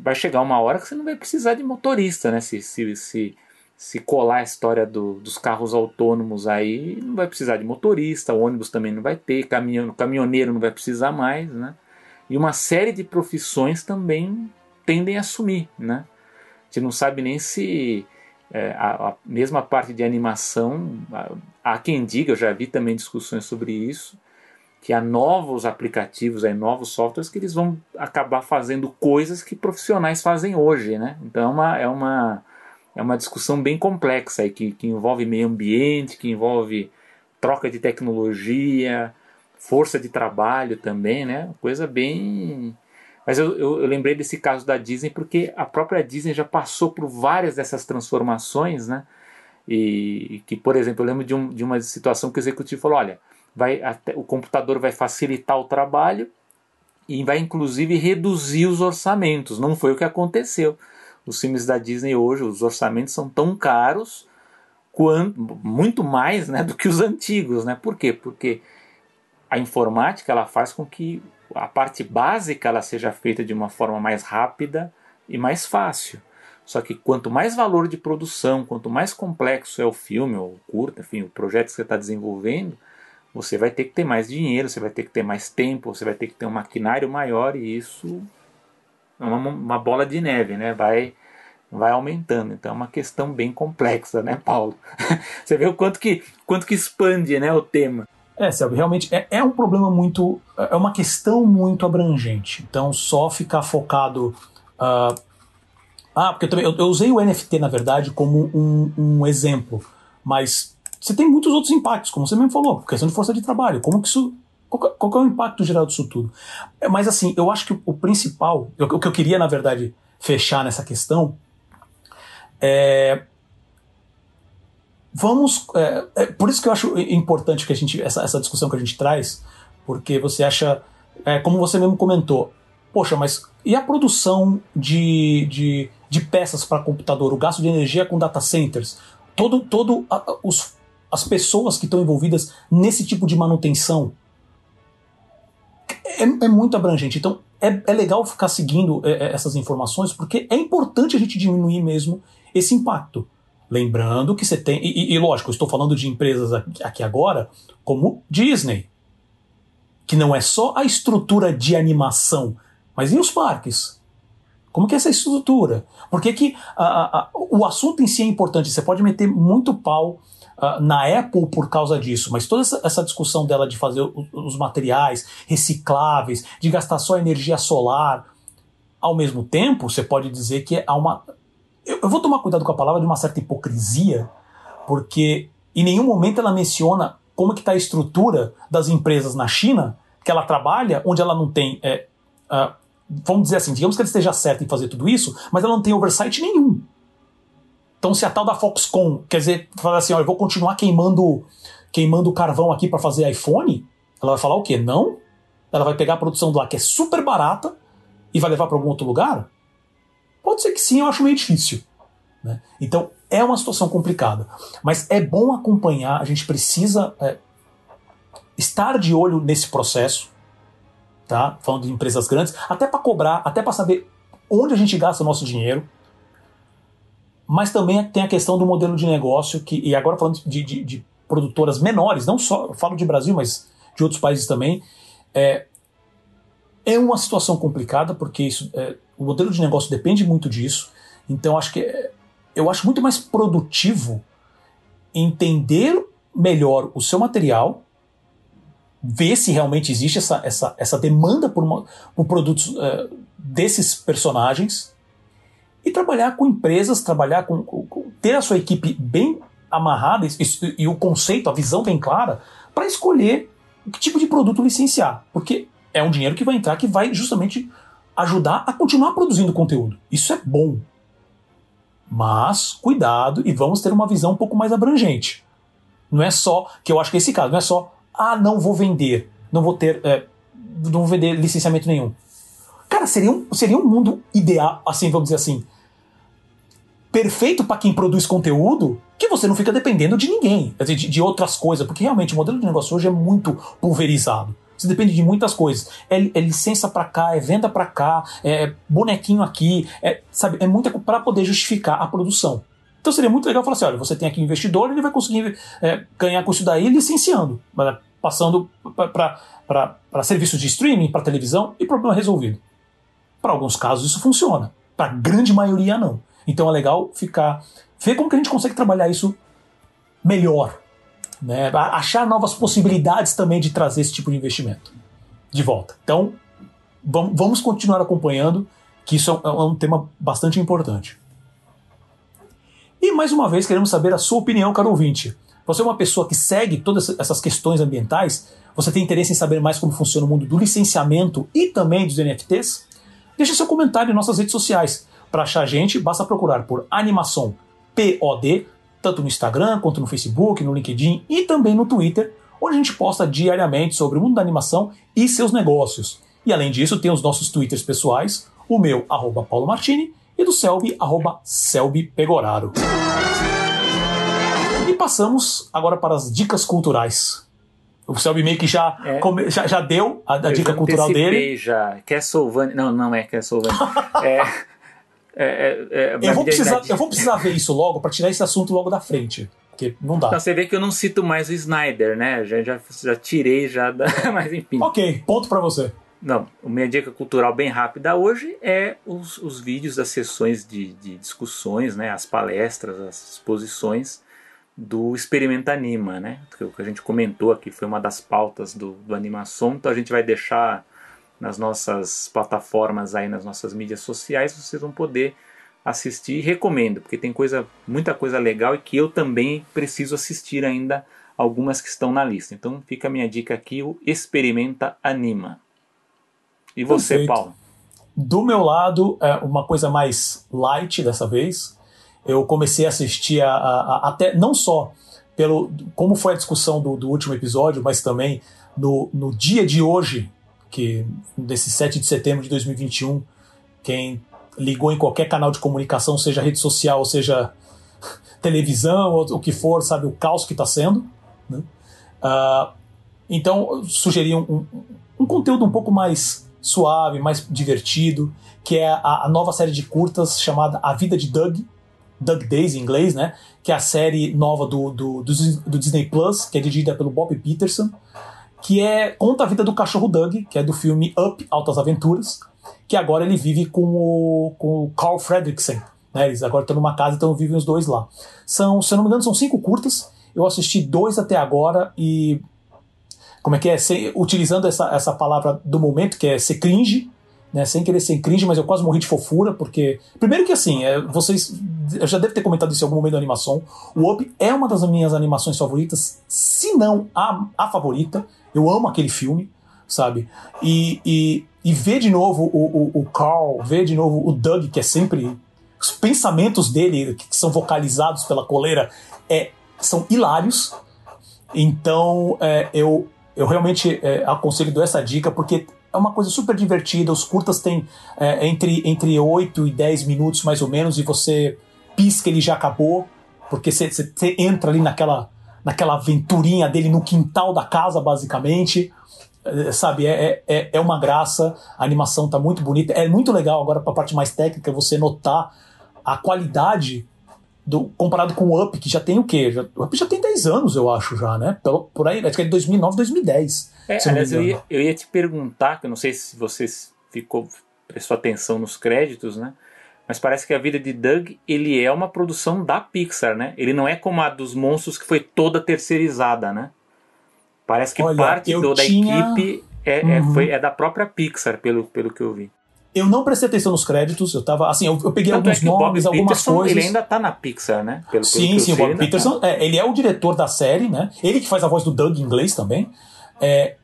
vai chegar uma hora que você não vai precisar de motorista, né? Se, se, se, se colar a história do, dos carros autônomos aí, não vai precisar de motorista, ônibus também não vai ter, caminhão, caminhoneiro não vai precisar mais, né? E uma série de profissões também tendem a sumir, né? A gente não sabe nem se é, a, a, mesma parte de animação, há quem diga, eu já vi também discussões sobre isso, que há novos aplicativos, há novos softwares que eles vão acabar fazendo coisas que profissionais fazem hoje, né? Então é uma, é uma, é uma discussão bem complexa aí, que, que envolve meio ambiente, que envolve troca de tecnologia, força de trabalho também, né? Coisa bem mas eu, eu, eu, lembrei desse caso da Disney porque a própria Disney já passou por várias dessas transformações, né? E que, por exemplo, eu lembro de, um, de uma situação que o executivo falou: olha, vai, até, o computador vai facilitar o trabalho e vai inclusive reduzir os orçamentos. Não foi o que aconteceu. Os filmes da Disney hoje, os orçamentos são tão caros quanto muito mais né, do que os antigos. Né? Por quê? Porque a informática ela faz com que a parte básica ela seja feita de uma forma mais rápida e mais fácil. Só que quanto mais valor de produção, quanto mais complexo é o filme ou curta, enfim, o projeto que você está desenvolvendo, você vai ter que ter mais dinheiro, você vai ter que ter mais tempo, você vai ter que ter um maquinário maior e isso é uma, uma bola de neve, né? Vai, vai aumentando. Então é uma questão bem complexa, né, Paulo? você vê o quanto que, quanto que expande né, o tema. É, Selby, realmente é, é um problema muito. É uma questão muito abrangente. Então, só ficar focado. Uh, ah, porque eu, também, eu, eu, usei o NFT, na verdade, como um, um exemplo. Mas você tem muitos outros impactos, como você mesmo falou, questão de força de trabalho, como que isso. Qual, qual é o impacto geral disso tudo? É, mas assim, eu acho que o principal, o que eu queria, na verdade, fechar nessa questão é. Vamos. É, é, por isso que eu acho importante que a gente. Essa, essa discussão que a gente traz, porque você acha. É, como você mesmo comentou, poxa, mas e a produção de, de, de peças para computador, o gasto de energia com data centers? Todo, todo a, os as pessoas que estão envolvidas nesse tipo de manutenção. É, é muito abrangente. Então, é, é legal ficar seguindo é, é, essas informações, porque é importante a gente diminuir mesmo esse impacto. Lembrando que você tem. E, e lógico, eu estou falando de empresas aqui, agora, como Disney, que não é só a estrutura de animação, mas e os parques? Como que é essa estrutura? Por que, que a, a, o assunto em si é importante? Você pode meter muito pau uh, na Apple por causa disso, mas toda essa, discussão dela de fazer os, os materiais recicláveis, de gastar só energia solar, ao mesmo tempo, você pode dizer que há uma. Eu, eu vou tomar cuidado com a palavra de uma certa hipocrisia, porque em nenhum momento ela menciona como que está a estrutura das empresas na China que ela trabalha, onde ela não tem. É, uh, vamos dizer assim, digamos que ela esteja certa em fazer tudo isso, mas ela não tem oversight nenhum. Então, se a tal da Foxconn, quer dizer, falar assim, ó, eu vou continuar queimando, queimando carvão aqui para fazer iPhone, ela vai falar o quê? Não? Ela vai pegar a produção lá, que é super barata, e vai levar para algum outro lugar? Pode ser que sim, eu acho meio difícil. Né? Então, é uma situação complicada. Mas é bom acompanhar, a gente precisa é, estar de olho nesse processo, tá? Falando de empresas grandes, até para cobrar, até para saber onde a gente gasta o nosso dinheiro mas também tem a questão do modelo de negócio, que, e agora falando de, de, de produtoras menores, não só falo de Brasil, mas de outros países também, é, é uma situação complicada, porque isso, é, o modelo de negócio depende muito disso. Então acho que é, eu acho muito mais produtivo entender melhor o seu material, ver se realmente existe essa, essa, essa demanda por, uma, por produtos é, desses personagens e trabalhar com empresas, trabalhar com, com ter a sua equipe bem amarrada e, e, e o conceito, a visão bem clara para escolher que tipo de produto licenciar, porque é um dinheiro que vai entrar que vai justamente ajudar a continuar produzindo conteúdo. Isso é bom. Mas cuidado e vamos ter uma visão um pouco mais abrangente. Não é só que eu acho que esse caso não é só ah não vou vender, não vou ter, é, não vou vender licenciamento nenhum. Cara, seria um, seria um mundo ideal, assim, vamos dizer assim, perfeito para quem produz conteúdo, que você não fica dependendo de ninguém, de, de, outras coisas, porque realmente o modelo de negócio hoje é muito pulverizado. Você depende de muitas coisas. É, é licença para cá, é venda para cá, é bonequinho aqui, é, sabe, é muita para poder justificar a produção. Então seria muito legal falar assim: olha, você tem aqui um investidor, ele vai conseguir é, ganhar com isso daí licenciando, passando para serviços de streaming, para televisão e problema resolvido. Para alguns casos isso funciona, para a grande maioria não. Então é legal ficar. ver como que a gente consegue trabalhar isso melhor. Né? Achar novas possibilidades também de trazer esse tipo de investimento de volta. Então, vamos continuar acompanhando, que isso é um tema bastante importante. E mais uma vez queremos saber a sua opinião, caro ouvinte. Você é uma pessoa que segue todas essas questões ambientais? Você tem interesse em saber mais como funciona o mundo do licenciamento e também dos NFTs? Deixe seu comentário em nossas redes sociais. Para achar a gente, basta procurar por Animação POD, tanto no Instagram quanto no Facebook, no LinkedIn e também no Twitter, onde a gente posta diariamente sobre o mundo da animação e seus negócios. E além disso, tem os nossos Twitters pessoais, o meu, arroba Paulo Martini, e do Selby, arroba Selby Pegoraro. E passamos agora para as dicas culturais. O Selby meio que já, é. come, já, já, deu a, a dica cultural dele. já. Castlevania. Não, não é Castlevania. é. É, é, é, eu, vou precisar, eu vou precisar ver isso logo para tirar esse assunto logo da frente. Porque não dá. Então, você vê que eu não cito mais o Snyder, né? Já, já, já tirei, já. Da... Mas enfim. Ok, ponto para você. Não, minha dica cultural bem rápida hoje é os, os vídeos das sessões de, de discussões, né? As palestras, as exposições do Experimenta Anima, né? O que a gente comentou aqui foi uma das pautas do, do Animação, então a gente vai deixar nas nossas plataformas aí, nas nossas mídias sociais, vocês vão poder assistir e recomendo, porque tem coisa, muita coisa legal e que eu também preciso assistir ainda algumas que estão na lista. Então fica a minha dica aqui, o Experimenta Anima. E você, Perfeito. Paulo? Do meu lado, é uma coisa mais light dessa vez. Eu comecei a assistir a, a, a, até não só pelo como foi a discussão do, do último episódio, mas também no, no dia de hoje, que desse 7 de setembro de 2021, quem ligou em qualquer canal de comunicação, seja rede social, seja televisão, ou o que for, sabe o caos que está sendo. Né? Uh, então, sugeri um, um, um, conteúdo um pouco mais suave, mais divertido, que é a, a, nova série de curtas chamada A Vida de Doug, Doug Days em inglês, né? Que é a série nova do, do, do, do Disney Plus, que é dirigida pelo Bob Peterson, que é conta a vida do cachorro Doug, que é do filme Up, Altas Aventuras, que agora ele vive com o, com o Carl Fredricksen. Né? Eles agora estão numa casa, então vivem os dois lá. São, se eu não me engano, são cinco curtas. Eu assisti dois até agora e. Como é que é? utilizando essa, essa palavra do momento, que é ser cringe, né? Sem querer ser cringe, mas eu quase morri de fofura, porque. Primeiro que assim, é, vocês. Eu já devo ter comentado isso em algum momento da animação. O Up é uma das minhas animações favoritas, se não a, a favorita. Eu amo aquele filme, sabe? E, e, e ver de novo o, o, o Carl, ver de novo o Doug, que é sempre. Os pensamentos dele, que são vocalizados pela coleira, é, são hilários. Então, é, eu, eu realmente é, aconselho dar essa dica, porque é uma coisa super divertida. Os curtas têm é, entre, entre 8 e 10 minutos, mais ou menos, e você pisca, ele já acabou, porque você, entra ali naquela, naquela aventurinha dele no quintal da casa, basicamente. É, sabe, é, é, é uma graça, a animação tá muito bonita. É muito legal agora, para a parte mais técnica, você notar a qualidade do, comparado com o Up, que já tem o quê? Já, o Up já tem 10 anos, eu acho, já, né? Por, por aí, acho que é de 2009, 2010. É, aliás, eu ia, eu ia te perguntar, que eu não sei se você ficou, prestou atenção nos créditos, né? Mas parece que a vida de Doug, ele é uma produção da Pixar, né? Ele não é como a dos monstros que foi toda terceirizada, né? Parece que Olha, parte do, da tinha... equipe é, é uhum. é, foi, é da própria Pixar, pelo, pelo que eu vi. Eu não prestei atenção nos créditos, eu tava. Assim, eu, eu peguei Tanto alguns é nomes, algumas Peterson, coisas. Ele ainda tá na Pixar, né? Pelo, sim, pelo sim, o Bob Peterson. Tá. É, ele é o diretor da série, né? Ele que faz a voz do Doug em inglês também. É,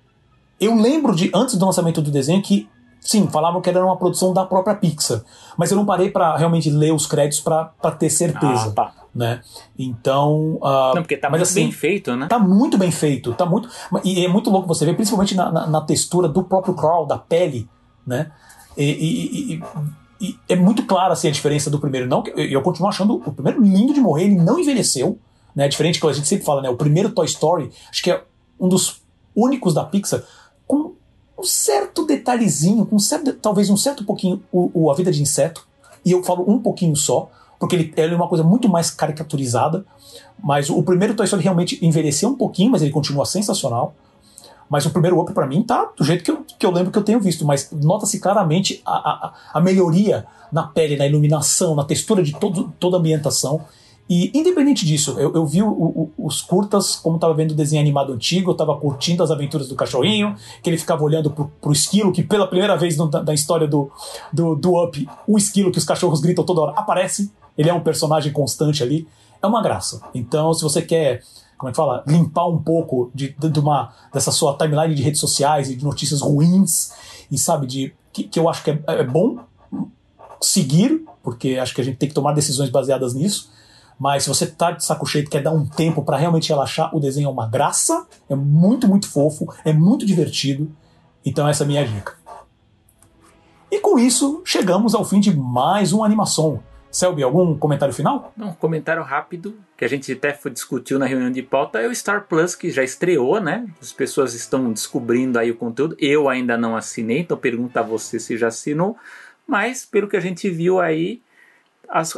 eu lembro de, antes do lançamento do desenho, que sim, falavam que era uma produção da própria Pixar. Mas eu não parei para realmente ler os créditos para ter certeza. Ah, tá. Né? Então. Uh, não, porque tá muito assim, bem feito, né? Tá muito bem feito. Tá muito, e é muito louco você ver, principalmente na, na, na textura do próprio crawl, da pele, né? E, e, e, e, é muito clara assim, a diferença do primeiro. Não, eu, eu continuo achando o primeiro lindo de morrer, ele não envelheceu. Né? Diferente que a gente sempre fala, né? O primeiro Toy Story, acho que é um dos únicos da Pixar um certo detalhezinho, um certo, talvez um certo pouquinho o, o, A Vida de Inseto. E eu falo um pouquinho só, porque ele, ele é uma coisa muito mais caricaturizada. Mas o primeiro Toy Story realmente envelheceu um pouquinho, mas ele continua sensacional. Mas o primeiro Up para mim tá do jeito que eu, que eu lembro que eu tenho visto, mas nota-se claramente a, a, a, melhoria na pele, na iluminação, na textura de todo, toda a ambientação. E independente disso, eu, eu vi o, o, os curtas, como estava vendo o desenho animado antigo, eu estava curtindo as aventuras do cachorrinho, que ele ficava olhando pro, pro esquilo, que pela primeira vez no, da, história do, do, do Up, o esquilo que os cachorros gritam toda hora aparece. Ele é um personagem constante ali. É uma graça. Então, se você quer como é que fala, limpar um pouco de, de, uma dessa sua timeline de redes sociais e de notícias ruins e sabe de que, que eu acho que é, é, bom seguir porque acho que a gente tem que tomar decisões baseadas nisso. Mas se você tá de saco cheio e quer dar um tempo para realmente relaxar, o desenho é uma graça, é muito, muito fofo, é muito divertido. Então essa é a minha dica. E com isso, chegamos ao fim de mais uma animação. Selby, algum comentário final? Um comentário rápido, que a gente até discutiu na reunião de pauta, é o Star Plus, que já estreou, né? As pessoas estão descobrindo aí o conteúdo. Eu ainda não assinei, então pergunto a você se já assinou. Mas, pelo que a gente viu aí,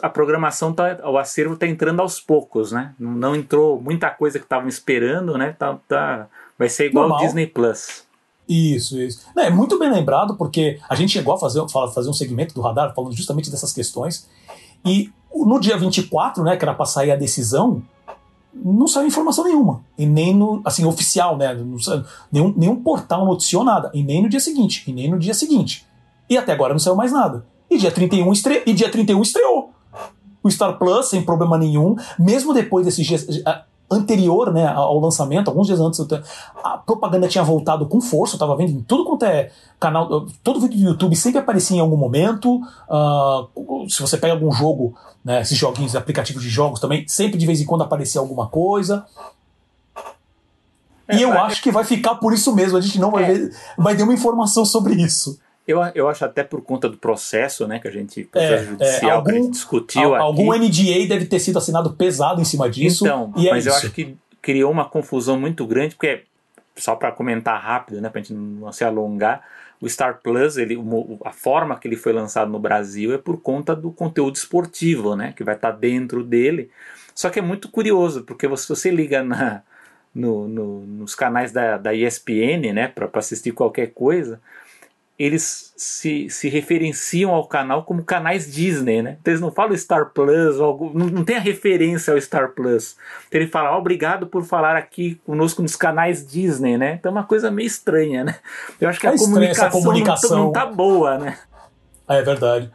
a programação, tá, o acervo está entrando aos poucos, né? Não, não entrou muita coisa que estavam esperando, né? Tá, tá, vai ser igual o Disney Plus. Isso, isso. é muito bem lembrado, porque a gente chegou a fazer, fazer um segmento do radar falando justamente dessas questões. E no dia 24, né, que era para sair a decisão, não saiu informação nenhuma. E nem no, assim, oficial, né? Saiu, nenhum, nenhum portal noticiou nada. E nem no dia seguinte. E nem no dia seguinte. E até agora não saiu mais nada. E dia 31, estre... e dia 31 estreou. O Star Plus, sem problema nenhum. Mesmo depois desses dias anterior né, ao lançamento, alguns dias antes, a propaganda tinha voltado com força, eu estava vendo em tudo quanto é canal, todo vídeo do YouTube sempre aparecia em algum momento. Uh, se você pega algum jogo, né, esses joguinhos, aplicativos de jogos também, sempre de vez em quando aparecia alguma coisa. É, e eu acho que vai ficar por isso mesmo, a gente não vai é. ver, vai ter uma informação sobre isso. Eu, eu acho até por conta do processo, né, que a gente, processo é, judicial, é, algum, que a gente discutiu a, Algum NDA deve ter sido assinado pesado em cima disso. Então, é mas eu acho que criou uma confusão muito grande, porque, só para comentar rápido, né, pra gente não se alongar, o Star Plus, ele, a forma que ele foi lançado no Brasil é por conta do conteúdo esportivo, né, que vai estar tá dentro dele. Só que é muito curioso, porque se você liga na, no, no, nos canais da, da ESPN, né, para assistir qualquer coisa, eles se, se referenciam ao canal como canais Disney, né? Então eles não falam Star Plus, algo, não, não tem a referência ao Star Plus. Então ele fala, oh, obrigado por falar aqui conosco nos canais Disney, né? Então é uma coisa meio estranha, né? Eu acho que é a comunicação, comunicação... Não, não tá boa, né? É verdade.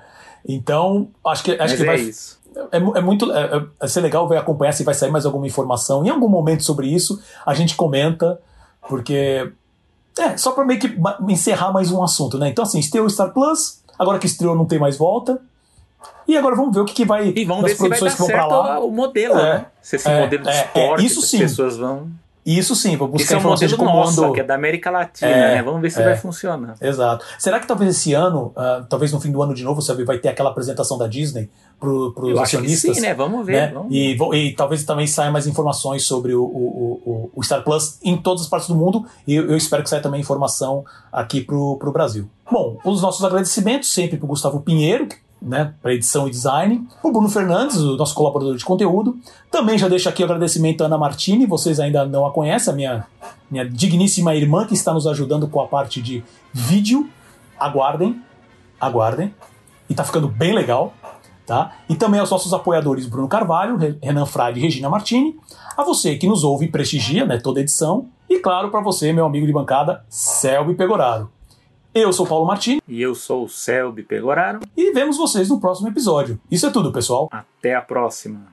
Então, acho que, acho Mas que é vai. Isso. É, é, muito. É, é, vai ser legal ver acompanhar se vai sair mais alguma informação. Em algum momento sobre isso, a gente comenta, porque é, só para meio que encerrar mais um assunto, né? Então, assim, estreou o Star Plus, agora que estreou não tem mais volta. E agora vamos ver o que, que vai. E vamos ver se vai dar certo o modelo, é, né? Se esse é, modelo de é, esporte, é, isso sim. as pessoas vão. Isso sim, vou buscar Esse é um modelo nosso, que é da América Latina, é, né? Vamos ver se é, vai funcionar. Exato. Será que talvez esse ano, uh, talvez no fim do ano de novo, você vai ter aquela apresentação da Disney para os acionistas? sim, né? Vamos ver. Né? Vamos e, e, talvez também saia mais informações sobre o, o, o, o, Star Plus em todas as partes do mundo e eu, espero que saia também informação aqui para o Brasil. Bom, os nossos agradecimentos sempre para o Gustavo Pinheiro, né, para edição e design. O Bruno Fernandes, o nosso colaborador de conteúdo. Também já deixo aqui o agradecimento à Ana Martini, vocês ainda não a conhecem, a minha, minha digníssima irmã que está nos ajudando com a parte de vídeo. Aguardem, aguardem. E tá ficando bem legal. Tá? E também aos nossos apoiadores Bruno Carvalho, Renan Frade e Regina Martini. A você que nos ouve e prestigia né, toda edição. E claro, para você, meu amigo de bancada, Selby Pegoraro. Eu sou Paulo Martini. E eu sou o Selby Pegoraro. E vemos vocês no próximo episódio. Isso é tudo, pessoal. Até a próxima.